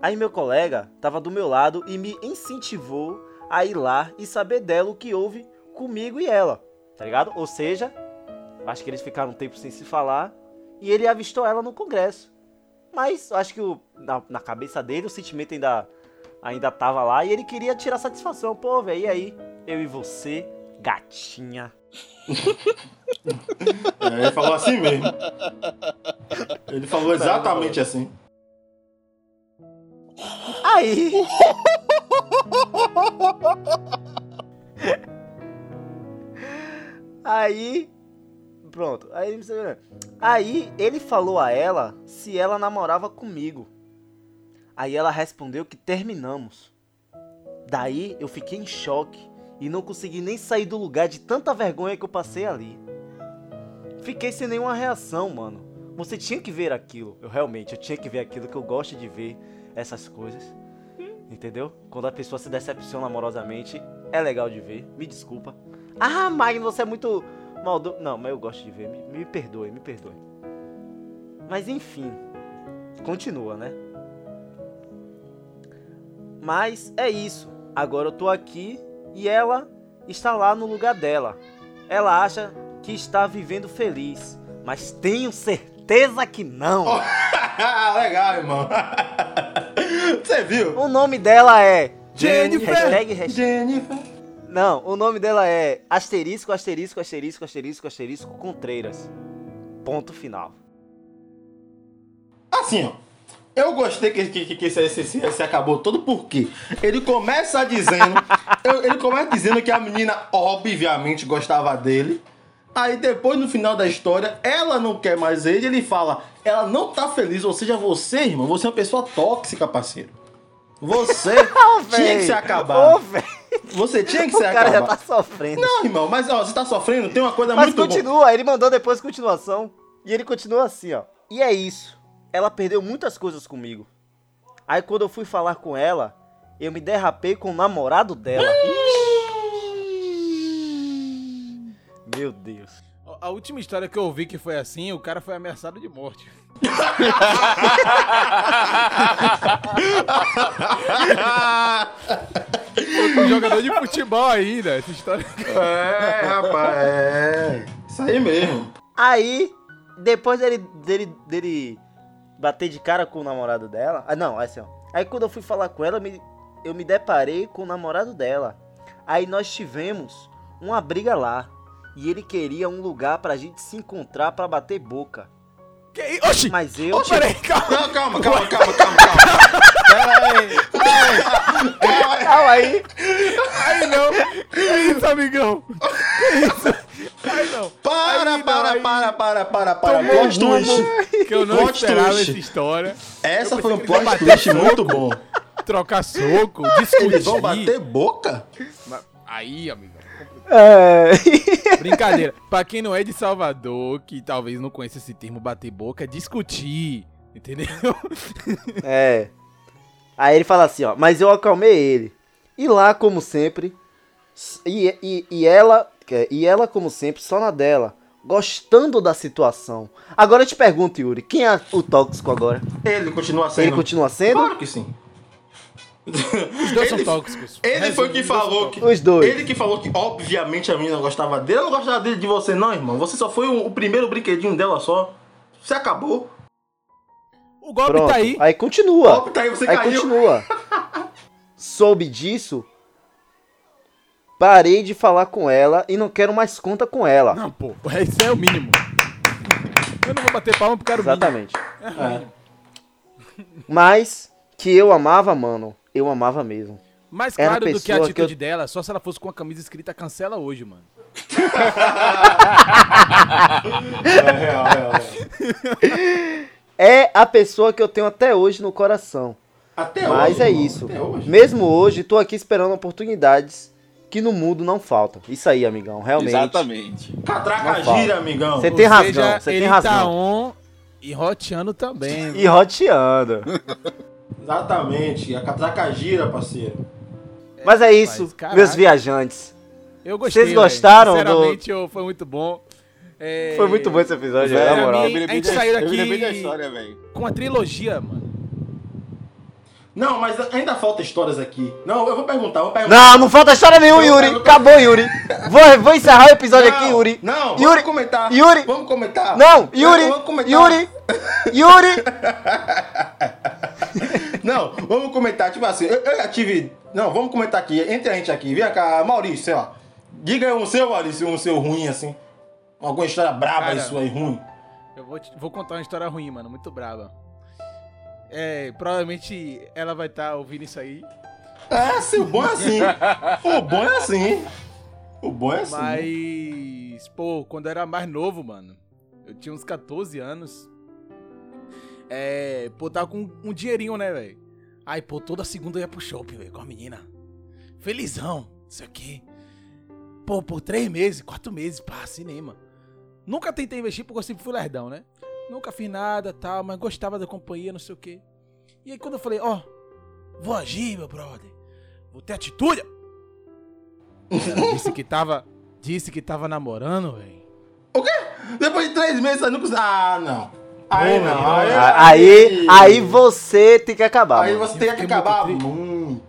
Speaker 4: Aí meu colega tava do meu lado e me incentivou a ir lá e saber dela o que houve comigo e ela, tá ligado? Ou seja, acho que eles ficaram um tempo sem se falar e ele avistou ela no congresso. Mas acho que o, na, na cabeça dele o sentimento ainda, ainda tava lá e ele queria tirar satisfação. Pô, velho, e aí? Eu e você, gatinha.
Speaker 2: É, ele falou assim mesmo. Ele falou exatamente assim.
Speaker 4: Aí. Aí. Pronto. Aí, aí ele falou a ela se ela namorava comigo. Aí ela respondeu que terminamos. Daí eu fiquei em choque e não consegui nem sair do lugar de tanta vergonha que eu passei ali. Fiquei sem nenhuma reação, mano. Você tinha que ver aquilo. Eu realmente, eu tinha que ver aquilo que eu gosto de ver essas coisas. Entendeu? Quando a pessoa se decepciona amorosamente, é legal de ver. Me desculpa. Ah, Magno, você é muito maldoso. Não, mas eu gosto de ver. Me, me perdoe, me perdoe. Mas enfim, continua, né? Mas é isso. Agora eu tô aqui e ela está lá no lugar dela. Ela acha que está vivendo feliz, mas tenho certeza que não.
Speaker 2: Legal, irmão. Você viu?
Speaker 4: O nome dela é
Speaker 3: Jennifer.
Speaker 4: Hashtag, hashtag,
Speaker 2: Jennifer.
Speaker 4: Não, o nome dela é asterisco, asterisco, asterisco, asterisco, asterisco, Contreiras. Ponto final.
Speaker 2: Assim, ó. Eu gostei que, que, que esse, esse, esse, esse acabou todo porque ele começa dizendo. eu- ele começa dizendo que a menina, obviamente, gostava dele. Aí depois, no final da história, ela não quer mais ele, ele fala, ela não tá feliz. Ou seja, você, irmão, você é uma pessoa tóxica, parceiro. Você tinha que se acabar.
Speaker 4: Velho,
Speaker 2: Você tinha que se
Speaker 4: o cara já tá sofrendo.
Speaker 2: Não, irmão, mas ó, você tá sofrendo, tem uma coisa
Speaker 4: Mas
Speaker 2: muito boa.
Speaker 4: continua, ele mandou depois continuação. E ele continua assim, ó. E é isso. Ela perdeu muitas coisas comigo. Aí quando eu fui falar com ela, eu me derrapei com o namorado dela. Meu Deus.
Speaker 3: A última história que eu ouvi que foi assim, o cara foi ameaçado de morte. Um jogador de futebol ainda, essa história.
Speaker 2: É, rapaz, é. Isso aí mesmo.
Speaker 4: Aí, depois dele, dele, dele bater de cara com o namorado dela. Ah, não, assim, ó. Aí quando eu fui falar com ela, eu me, eu me deparei com o namorado dela. Aí nós tivemos uma briga lá. E ele queria um lugar pra gente se encontrar pra bater boca.
Speaker 3: Que? Oxi!
Speaker 4: Mas eu.
Speaker 3: Peraí, calma.
Speaker 2: Não, calma, calma, calma, calma, calma.
Speaker 4: Calma aí.
Speaker 3: Aí não! Que isso, amigão? Que isso? Aí não.
Speaker 2: Para,
Speaker 3: Aí não,
Speaker 2: para,
Speaker 3: aí
Speaker 2: para, para, para, para.
Speaker 3: tomou
Speaker 2: Plot twist.
Speaker 3: Que eu não
Speaker 2: Plot
Speaker 3: esperava
Speaker 2: twist.
Speaker 3: essa história.
Speaker 2: Essa foi um plot twist muito bom.
Speaker 3: Trocar soco, discutir.
Speaker 2: Eles vão bater boca?
Speaker 3: Aí, amigão.
Speaker 4: É...
Speaker 3: Brincadeira. pra quem não é de Salvador, que talvez não conheça esse termo bater boca, é discutir. Entendeu?
Speaker 4: é. Aí ele fala assim, ó. Mas eu acalmei ele. E lá, como sempre. E, e, e ela. E ela, como sempre, só na dela. Gostando da situação. Agora eu te pergunto, Yuri. Quem é o tóxico agora?
Speaker 2: Ele continua sendo.
Speaker 4: Ele continua sendo?
Speaker 2: Claro que sim.
Speaker 3: Os dois são
Speaker 2: Ele-
Speaker 3: tóxicos.
Speaker 2: Ele foi
Speaker 3: Resumo,
Speaker 2: que
Speaker 3: dois são
Speaker 2: falou que.
Speaker 4: Os dois.
Speaker 2: Ele que falou que, obviamente, a menina gostava dele. Eu não gostava dele de você, não, irmão. Você só foi o, o primeiro brinquedinho dela só. Você acabou.
Speaker 3: O golpe
Speaker 4: Pronto.
Speaker 3: tá aí.
Speaker 4: Aí continua.
Speaker 2: Ó, tá aí, você
Speaker 4: Aí
Speaker 2: caiu.
Speaker 4: continua. Soube disso. Parei de falar com ela e não quero mais conta com ela.
Speaker 3: Não, pô. Isso é o mínimo. Eu não vou bater palma porque era o mínimo.
Speaker 4: Exatamente.
Speaker 2: É.
Speaker 4: Mas que eu amava, mano. Eu amava mesmo.
Speaker 3: Mais claro do que a
Speaker 4: que
Speaker 3: atitude
Speaker 4: eu-
Speaker 3: dela, só se ela fosse com a camisa escrita cancela hoje, mano.
Speaker 2: É real, real, real.
Speaker 4: É a pessoa que eu tenho até hoje no coração.
Speaker 2: Até
Speaker 4: Mas
Speaker 2: hoje.
Speaker 4: é
Speaker 2: irmão,
Speaker 4: isso.
Speaker 2: Até hoje.
Speaker 4: Mesmo hoje, tô aqui esperando oportunidades que no mundo não faltam. Isso aí, amigão. Realmente.
Speaker 5: Exatamente.
Speaker 2: Catraca gira, amigão.
Speaker 4: Você tem razão, você tem razão.
Speaker 3: tá on e roteando também.
Speaker 4: E roteando.
Speaker 2: Exatamente. A catraca gira, parceiro.
Speaker 4: Mas é isso,
Speaker 3: Rapaz, caralho.
Speaker 4: meus viajantes.
Speaker 3: Eu gostei.
Speaker 4: Vocês gostaram do-
Speaker 3: Sinceramente, eu- foi muito bom. É,
Speaker 4: Foi muito bom esse episódio,
Speaker 5: Velho,
Speaker 4: na moral.
Speaker 5: lembrei
Speaker 3: a gente saiu daqui-
Speaker 5: da história, velho.
Speaker 3: Com a trilogia, mano.
Speaker 2: Não, mas ainda falta histórias aqui. Não, eu vou perguntar, vou perguntar.
Speaker 4: Não, não falta história nenhuma, Yuri. Acabou, Yuri. Vou, vou encerrar o episódio
Speaker 2: Não,
Speaker 4: aqui, Yuri.
Speaker 2: Não,
Speaker 4: Yuri.
Speaker 2: vamos comentar.
Speaker 4: Yuri.
Speaker 2: Vamos comentar.
Speaker 4: Não, Yuri.
Speaker 2: Vamos comentar.
Speaker 4: Yuri. Yuri.
Speaker 2: Não, vamos comentar, tipo assim, eu, eu já tive. Não, vamos comentar aqui, entre a gente aqui. Vem cá, Maurício, sei lá. Diga aí um seu, Maurício, um seu ruim, assim. Alguma história braba
Speaker 3: Cara.
Speaker 2: aí sua aí, ruim.
Speaker 3: Eu vou, te- vou contar uma história ruim, mano. Muito brava. É, provavelmente ela vai estar ouvindo isso aí.
Speaker 2: É, sim, o bom é assim. o bom é assim. O bom é assim.
Speaker 3: Mas, pô, quando eu era mais novo, mano, eu tinha uns 14 anos. É, pô, tava com um dinheirinho, né, velho? Aí, pô, toda segunda eu ia pro shopping, velho, com a menina. Felizão, isso aqui. Pô, por três meses, quatro meses, pá, cinema. Nunca tentei investir porque eu sempre fui lerdão, né? Nunca fiz nada, tal, mas gostava da companhia, não sei o quê. E aí quando eu falei, ó, vou agir, meu brother. Vou ter atitude. Ela disse que tava. Disse que tava namorando, velho.
Speaker 2: O quê? Depois de três meses, você nunca. Ah, não. Aí
Speaker 3: Pô,
Speaker 2: não.
Speaker 3: meu,
Speaker 2: Aí,
Speaker 4: Aí, aí você tem que acabar.
Speaker 2: aí
Speaker 4: mano.
Speaker 2: você tem que
Speaker 3: muito
Speaker 2: acabar muito.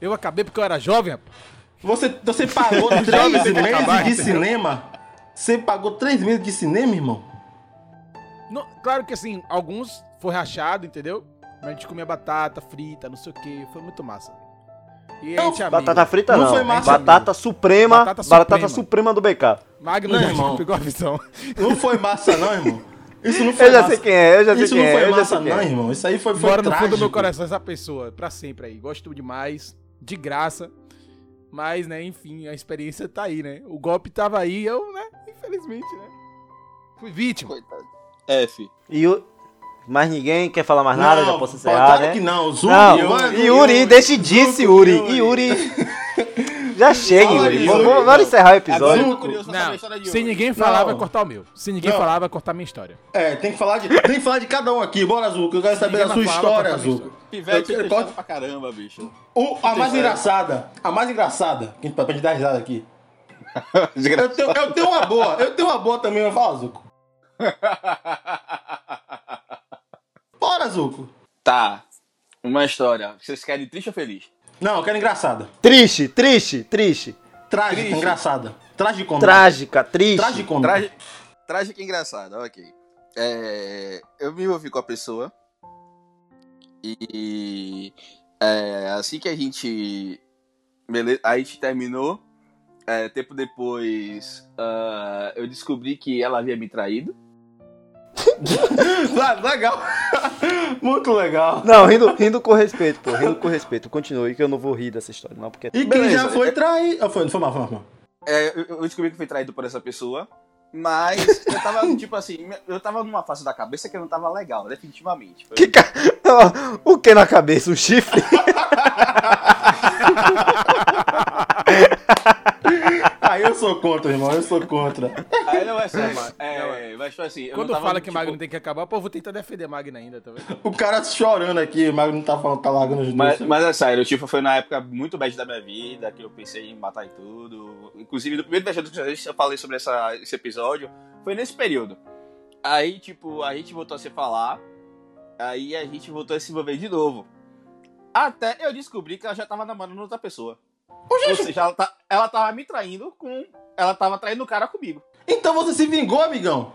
Speaker 3: Eu acabei porque eu era jovem, rapaz.
Speaker 2: Você, você pagou três meses de cinema? Você pagou três meses de cinema, irmão?
Speaker 3: Não- claro que assim, alguns foi rachado, entendeu? Mas a gente comia batata frita, não sei o que. Foi muito massa. E a
Speaker 2: Não,
Speaker 3: gente é amigo.
Speaker 4: Batata frita
Speaker 2: Não
Speaker 4: não.
Speaker 2: foi massa,
Speaker 4: batata suprema.
Speaker 3: Batata
Speaker 4: Batata,
Speaker 3: suprema.
Speaker 4: suprema do BK.
Speaker 3: Magno
Speaker 2: Não,
Speaker 3: já
Speaker 2: irmão.
Speaker 3: pegou a visão.
Speaker 2: Não foi massa, não, irmão. Isso não foi
Speaker 4: Eu já
Speaker 2: massa.
Speaker 4: sei quem é, eu já sei
Speaker 2: Isso
Speaker 4: quem
Speaker 2: não
Speaker 4: é.
Speaker 2: foi massa, não,
Speaker 4: é.
Speaker 2: irmão. Isso aí foi, foi
Speaker 3: Mora no fundo do meu
Speaker 2: trágico.
Speaker 3: coração essa pessoa, pra sempre aí. Gosto demais, de graça. Mas, né, enfim, a experiência tá aí, né? O golpe tava aí, eu, né, infelizmente, né? Fui vítima.
Speaker 5: Coitado. F.
Speaker 4: E o... Mais ninguém quer falar mais nada?
Speaker 2: Não,
Speaker 4: já posso encerrar, né?
Speaker 2: que não. Zuko,
Speaker 4: Não,
Speaker 2: mano,
Speaker 4: Yuri, decidisse, Yuri. Yuri. Já chega, Yuri.
Speaker 2: Yuri.
Speaker 4: Vamos encerrar o
Speaker 5: Agora
Speaker 4: episódio.
Speaker 5: eu
Speaker 3: Não,
Speaker 5: história de
Speaker 3: se
Speaker 5: Yuri.
Speaker 3: ninguém falar,
Speaker 2: Não.
Speaker 3: vai cortar o meu. Se ninguém
Speaker 2: Não.
Speaker 3: falar, vai cortar a minha história.
Speaker 2: É, tem que falar de, tem que falar de cada um aqui. Bora, Zuko. Eu quero saber da sua história, Zuko.
Speaker 5: Pivete
Speaker 2: Eu- eu-
Speaker 5: testando pra caramba, bicho.
Speaker 2: O, a mais engraçada, a mais engraçada, gente- pra gente dar risada aqui. Eu tenho, eu tenho uma boa, eu tenho uma boa também, mas fala, Zuko. Bora, Zuko.
Speaker 5: tá. Uma história. Vocês querem triste ou feliz?
Speaker 2: Não, eu quero engraçada.
Speaker 4: Triste, triste, triste.
Speaker 2: Trágica,
Speaker 5: Triste.
Speaker 2: engraçada. Tragicômica.
Speaker 4: Trágica, triste.
Speaker 2: Tragicômica.
Speaker 5: Trágica e engraçada, ok. É, Eu me envolvi com a pessoa. E é, assim que a gente. Beleza, a gente terminou. É, tempo depois ah, eu descobri que ela havia me traído.
Speaker 2: Le- Legal. Muito legal.
Speaker 4: Não, rindo, rindo com respeito, pô. Rindo com respeito. Continue que eu não vou rir dessa história, não, porque.
Speaker 2: E quem
Speaker 5: Beleza.
Speaker 2: já foi trair. Ah, foi, foi mal, foi mal, foi mal.
Speaker 5: É, eu, eu descobri que fui traído por essa pessoa. Mas eu tava, tipo assim, eu tava numa fase da cabeça que não tava legal, definitivamente. Foi-
Speaker 4: Que ca... O que na cabeça? Um chifre?
Speaker 2: Aí eu sou contra, irmão, eu sou contra.
Speaker 5: Aí não é sério.
Speaker 3: Não,
Speaker 5: É, mas foi assim. eu
Speaker 3: Quando
Speaker 5: não tava,
Speaker 3: fala que
Speaker 5: tipo,
Speaker 3: Magno tem que acabar, pô, eu vou tentar defender Magno ainda, tá vendo?
Speaker 2: O cara chorando aqui, o Magno não tá falando, tá largando os
Speaker 5: Mas,
Speaker 2: dois.
Speaker 5: mas é sério, tipo, foi na época muito bad da minha vida, que eu pensei em matar e tudo. Inclusive, no primeiro com vocês, eu falei sobre essa, esse episódio, foi nesse período. Aí, tipo, a gente voltou a se falar, aí a gente voltou a se envolver de novo. Até eu descobri que ela já tava namorando outra pessoa. Ou seja, ela, tá, ela tava me traindo com. Ela tava traindo o cara comigo.
Speaker 2: Então você se vingou, amigão.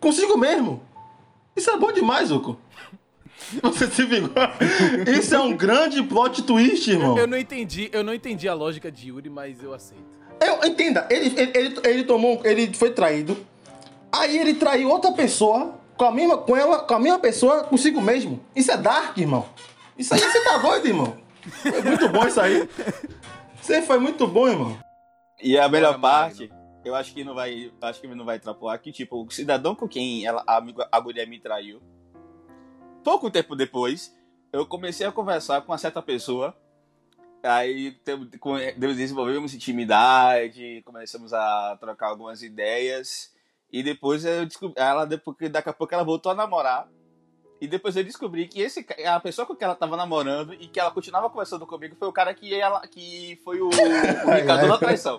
Speaker 2: Consigo mesmo. Isso é bom demais, Zuko. Você se vingou. Isso é um grande plot twist, irmão.
Speaker 3: Eu não entendi, eu não entendi a lógica de Yuri, mas eu aceito.
Speaker 2: Eu, entenda, ele, ele, ele, ele tomou. Ele foi traído. Aí ele traiu outra pessoa com a mesma, com ela, com a mesma pessoa consigo mesmo. Isso é dark, irmão. Isso aí você tá doido, irmão. Foi muito bom isso aí. Você foi muito bom, irmão.
Speaker 5: E a melhor
Speaker 3: Bora,
Speaker 5: parte, eu acho que não vai. Acho que não vai trapoar que, tipo, o cidadão com quem ela, a, a mulher me traiu. Pouco tempo depois, eu comecei a conversar com uma certa pessoa. Aí desenvolvemos intimidade, começamos a trocar algumas ideias. E depois eu descobri. Ela, depois, daqui a pouco ela voltou a namorar. E depois eu descobri que esse a pessoa com quem ela tava namorando e que ela continuava conversando comigo foi o cara que, ela, que foi o, o indicador da traição.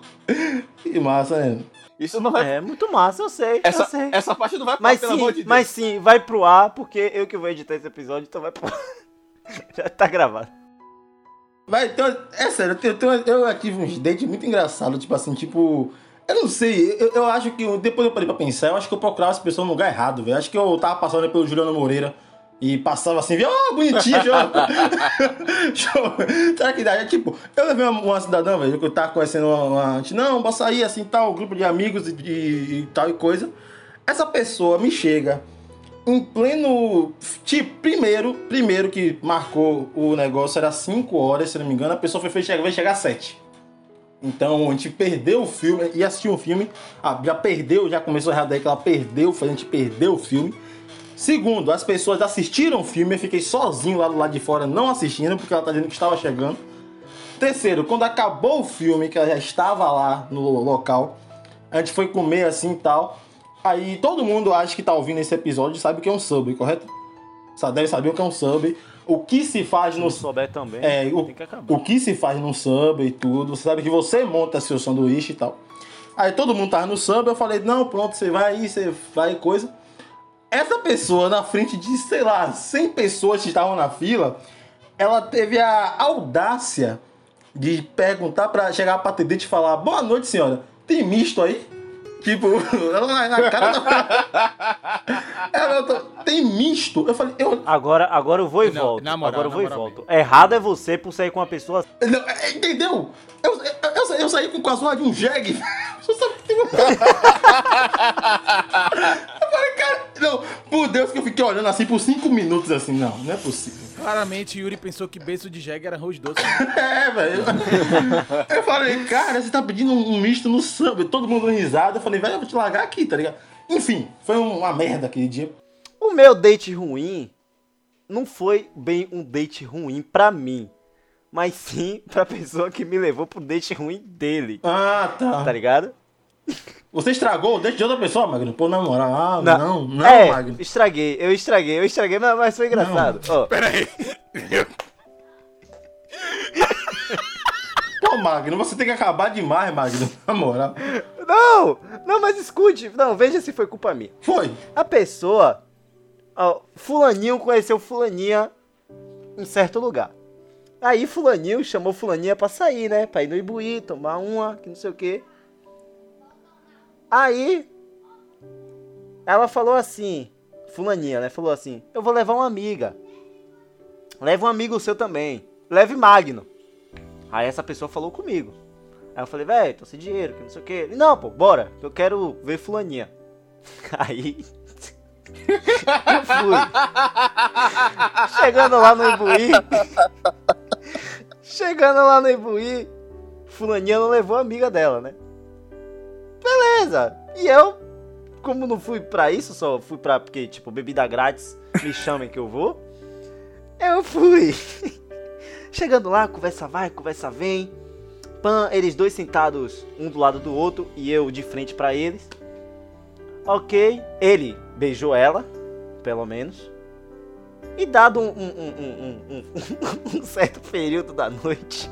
Speaker 2: Que massa, né?
Speaker 5: Isso não vai.
Speaker 4: É muito massa, eu sei,
Speaker 5: essa,
Speaker 4: eu sei.
Speaker 5: essa parte não vai pro
Speaker 4: Mas
Speaker 5: ar, pelo amor de
Speaker 4: sim,
Speaker 5: Deus.
Speaker 4: mas sim, vai pro ar, porque eu que vou editar esse episódio, então vai pro ar. Já tá gravado.
Speaker 2: Vai, então, é sério, eu, tenho- eu, tive uns dates muito engraçados, tipo assim, tipo. Eu não sei, eu, eu acho que. Depois eu parei pra pensar, eu acho que eu procurava as pessoas no lugar errado, velho. Acho que eu tava passando pelo Juliano Moreira e passava assim, via, ó, bonitinho, show. show. Será que dá? É, tipo, eu levei uma, uma cidadã, velho, que eu tava conhecendo uma. uma não, bora sair assim, tal, um grupo de amigos e, e- e tal e coisa. Essa pessoa me chega em pleno. Tipo, primeiro, primeiro que marcou o negócio era 5 horas, se não me engano, a pessoa foi, foi chegar, vai chegar às 7. Então a gente perdeu o filme, ia assistir um filme, ah, já perdeu, já começou errado aí que ela perdeu, foi a gente perdeu o filme. Segundo, as pessoas assistiram o filme, eu fiquei sozinho lá do lado de fora não assistindo, porque ela tá dizendo que estava chegando. Terceiro, quando acabou o filme, que ela já estava lá no local, a gente foi comer assim e tal. Aí todo mundo acha que tá ouvindo esse episódio sabe o que é um sub, correto? Deve saber o que é um sub. O que se faz
Speaker 4: Se
Speaker 2: no
Speaker 4: não souber também,
Speaker 2: é, o,
Speaker 4: que
Speaker 2: o que se faz no sub e tudo. Você sabe que você monta seu sanduíche e tal. Aí todo mundo tava no sub, eu falei, não, pronto, você vai aí, você vai coisa. Essa pessoa na frente de, sei lá, 100 pessoas que estavam na fila, ela teve a audácia de perguntar pra chegar pra atendente e falar, boa noite, senhora, tem misto aí? Tipo, ela na- cara da... ela, tem misto? Eu falei, eu,
Speaker 4: Agora, agora eu vou e
Speaker 3: Não,
Speaker 4: volto.
Speaker 3: na moral,
Speaker 4: agora eu vou e volto. Errado é você por sair com uma pessoa.
Speaker 2: Não, é, entendeu? Eu, eu, eu, eu saí com quase uma de um jegue. Você sabe que tem uma... Eu falei, cara, não, por Deus que eu fiquei olhando assim por cinco minutos assim, não, não é possível.
Speaker 3: Claramente, Yuri pensou que beijo de jegue era arroz doce.
Speaker 2: É, velho. Eu falei, cara, você tá pedindo um, misto no samba, todo mundo risada. Eu falei, velho, eu vou te largar aqui, tá ligado? Enfim, foi uma merda aquele dia.
Speaker 4: O meu date ruim não foi bem um date ruim pra mim, mas sim pra pessoa que me levou pro date ruim dele.
Speaker 2: Ah, tá.
Speaker 4: Tá ligado?
Speaker 2: Você estragou o dente de outra pessoa, Magno? Pô, na moral, ah, não, não,
Speaker 4: é,
Speaker 2: Magno.
Speaker 4: estraguei, eu estraguei, eu estraguei, mas, mas foi engraçado. Ó,
Speaker 3: Pera aí.
Speaker 2: Pô, Magno, você tem que acabar demais, Magno, na moral.
Speaker 4: não, não, mas escute, não, veja se foi culpa minha.
Speaker 2: Foi.
Speaker 4: A pessoa, ó, fulaninho conheceu fulaninha em certo lugar. Aí fulaninho chamou fulaninha pra sair, né? Pra ir no Ibuí, tomar uma, que não sei o quê. Aí, ela falou assim, fulaninha, né? Falou assim, eu vou levar uma amiga. Leve um amigo seu também. Leve Magno. Aí essa pessoa falou comigo. Aí eu falei, velho, tô sem dinheiro, que não sei o quê. Ele, não, pô, bora, eu quero ver fulaninha. Aí... eu fui. Chegando lá no Ibuí... Chegando lá no Ibuí, fulaninha não levou a amiga dela, né? Beleza. E eu, como não fui pra isso, só fui pra, porque, tipo, bebida grátis, me chamem que eu vou. Eu fui. Chegando lá, conversa vai, conversa vem. Pan, eles dois sentados um do lado do outro e eu de frente pra eles. Ok, ele beijou ela, pelo menos. E dado um- um- um- um certo período da noite,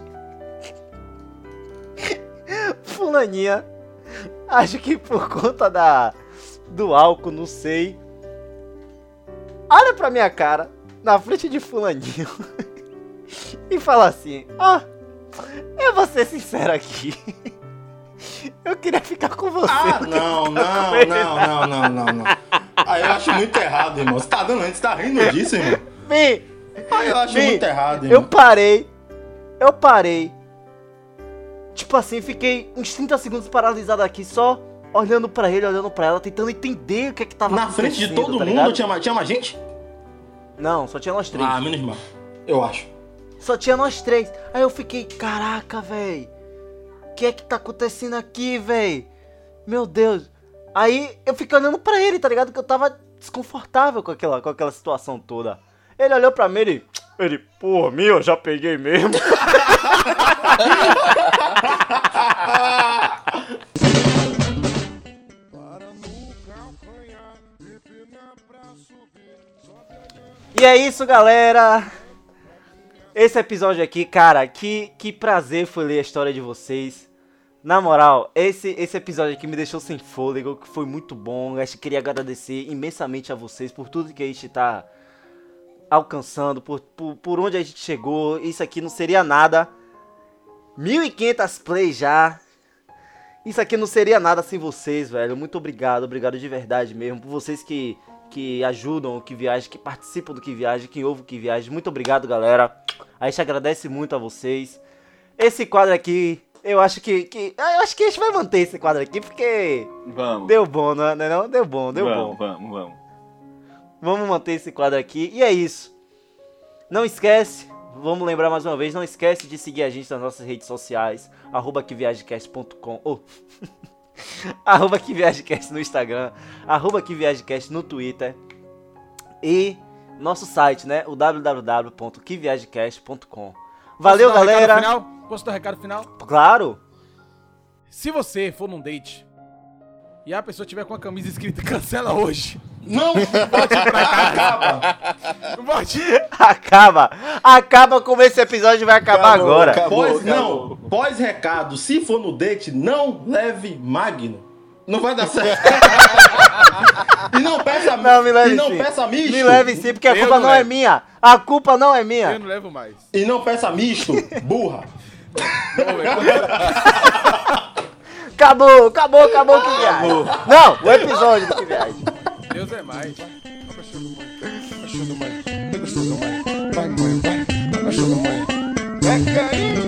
Speaker 4: Fulaninha, acho que por conta da do álcool, não sei. Olha pra minha cara, na frente de Fulaninho, e fala assim: Ó, eu vou ser sincero aqui. Eu queria ficar com você.
Speaker 2: Ah, não, não, não, não, não, não, não. Aí eu acho muito errado, irmão. Você tá dando, você tá rindo disso, irmão?
Speaker 4: Vem,
Speaker 2: Aí eu acho muito errado,
Speaker 4: Eu
Speaker 2: irmão.
Speaker 4: parei. Eu parei. Tipo assim, fiquei uns 30 segundos paralisado aqui, só olhando pra ele, olhando pra ela, tentando entender o que é que tava
Speaker 2: Na frente de
Speaker 4: acontecendo,
Speaker 2: todo
Speaker 4: tá
Speaker 2: mundo tinha, mais- tinha mais gente?
Speaker 4: Não, só tinha nós três.
Speaker 2: Ah, menos mal. Eu acho.
Speaker 4: Só tinha nós três. Aí eu fiquei, caraca, véi. O que é que tá acontecendo aqui, véi? Meu Deus. Aí eu fiquei olhando pra ele, tá ligado? Que eu tava desconfortável com aquela, com aquela situação toda. Ele olhou pra mim e... Ele, porra, minha, eu já peguei mesmo. E é isso, galera. Esse episódio aqui, cara, que, que prazer foi ler a história de vocês. Na moral, esse, esse episódio aqui me deixou sem fôlego, que foi muito bom. Eu queria agradecer imensamente a vocês por tudo que a gente tá alcançando, por, por, por onde a gente chegou. Isso aqui não seria nada. 1.500 plays já. Isso aqui não seria nada sem vocês, velho. Muito obrigado, obrigado de verdade mesmo. Por vocês que, que ajudam o que viaja, que participam do que viaja, que ouvem o que viaja. Muito obrigado, galera. A gente agradece muito a vocês. Esse quadro aqui, eu acho que, que. Eu acho que a gente vai manter esse quadro aqui, porque.
Speaker 5: Vamos.
Speaker 4: Deu bom, não é? Não? Deu bom, deu
Speaker 5: vamos,
Speaker 4: bom.
Speaker 5: vamos, vamos.
Speaker 4: Vamos manter esse quadro aqui. E é isso. Não esquece, vamos lembrar mais uma vez, não esquece de seguir a gente nas nossas redes sociais, arroba queviagecast.com, oh. arroba queviagecast no Instagram, arroba queviagecast no Twitter e nosso site, né, o www.queviagecast.com. Valeu,
Speaker 3: Posso
Speaker 4: galera!
Speaker 3: Final? Posso dar recado final?
Speaker 4: Claro!
Speaker 3: Se você for num date e a pessoa tiver com a camisa escrita cancela hoje,
Speaker 2: Não! Pode ir pra cá, acaba!
Speaker 4: Acaba! Acaba como esse episódio vai acabar
Speaker 5: Acabou,
Speaker 4: agora!
Speaker 5: acabou.
Speaker 2: Pós, não,
Speaker 5: acabou.
Speaker 2: pós-recado, se for no date, não leve Magno. Não vai dar certo. e não peça
Speaker 4: Não, me leve
Speaker 2: E não
Speaker 4: sim.
Speaker 2: peça misto.
Speaker 4: Me leve sim, porque a
Speaker 3: Eu
Speaker 4: culpa
Speaker 3: não
Speaker 4: não é minha! A culpa não é minha!
Speaker 3: Eu não levo mais.
Speaker 2: E não peça misto, burra.
Speaker 4: Acabou, acabou, acabou que viagem! Não, o episódio do que viagem!
Speaker 3: Deus é mais. Vai, mãe, vai. Vai, mãe, vai. É carinho.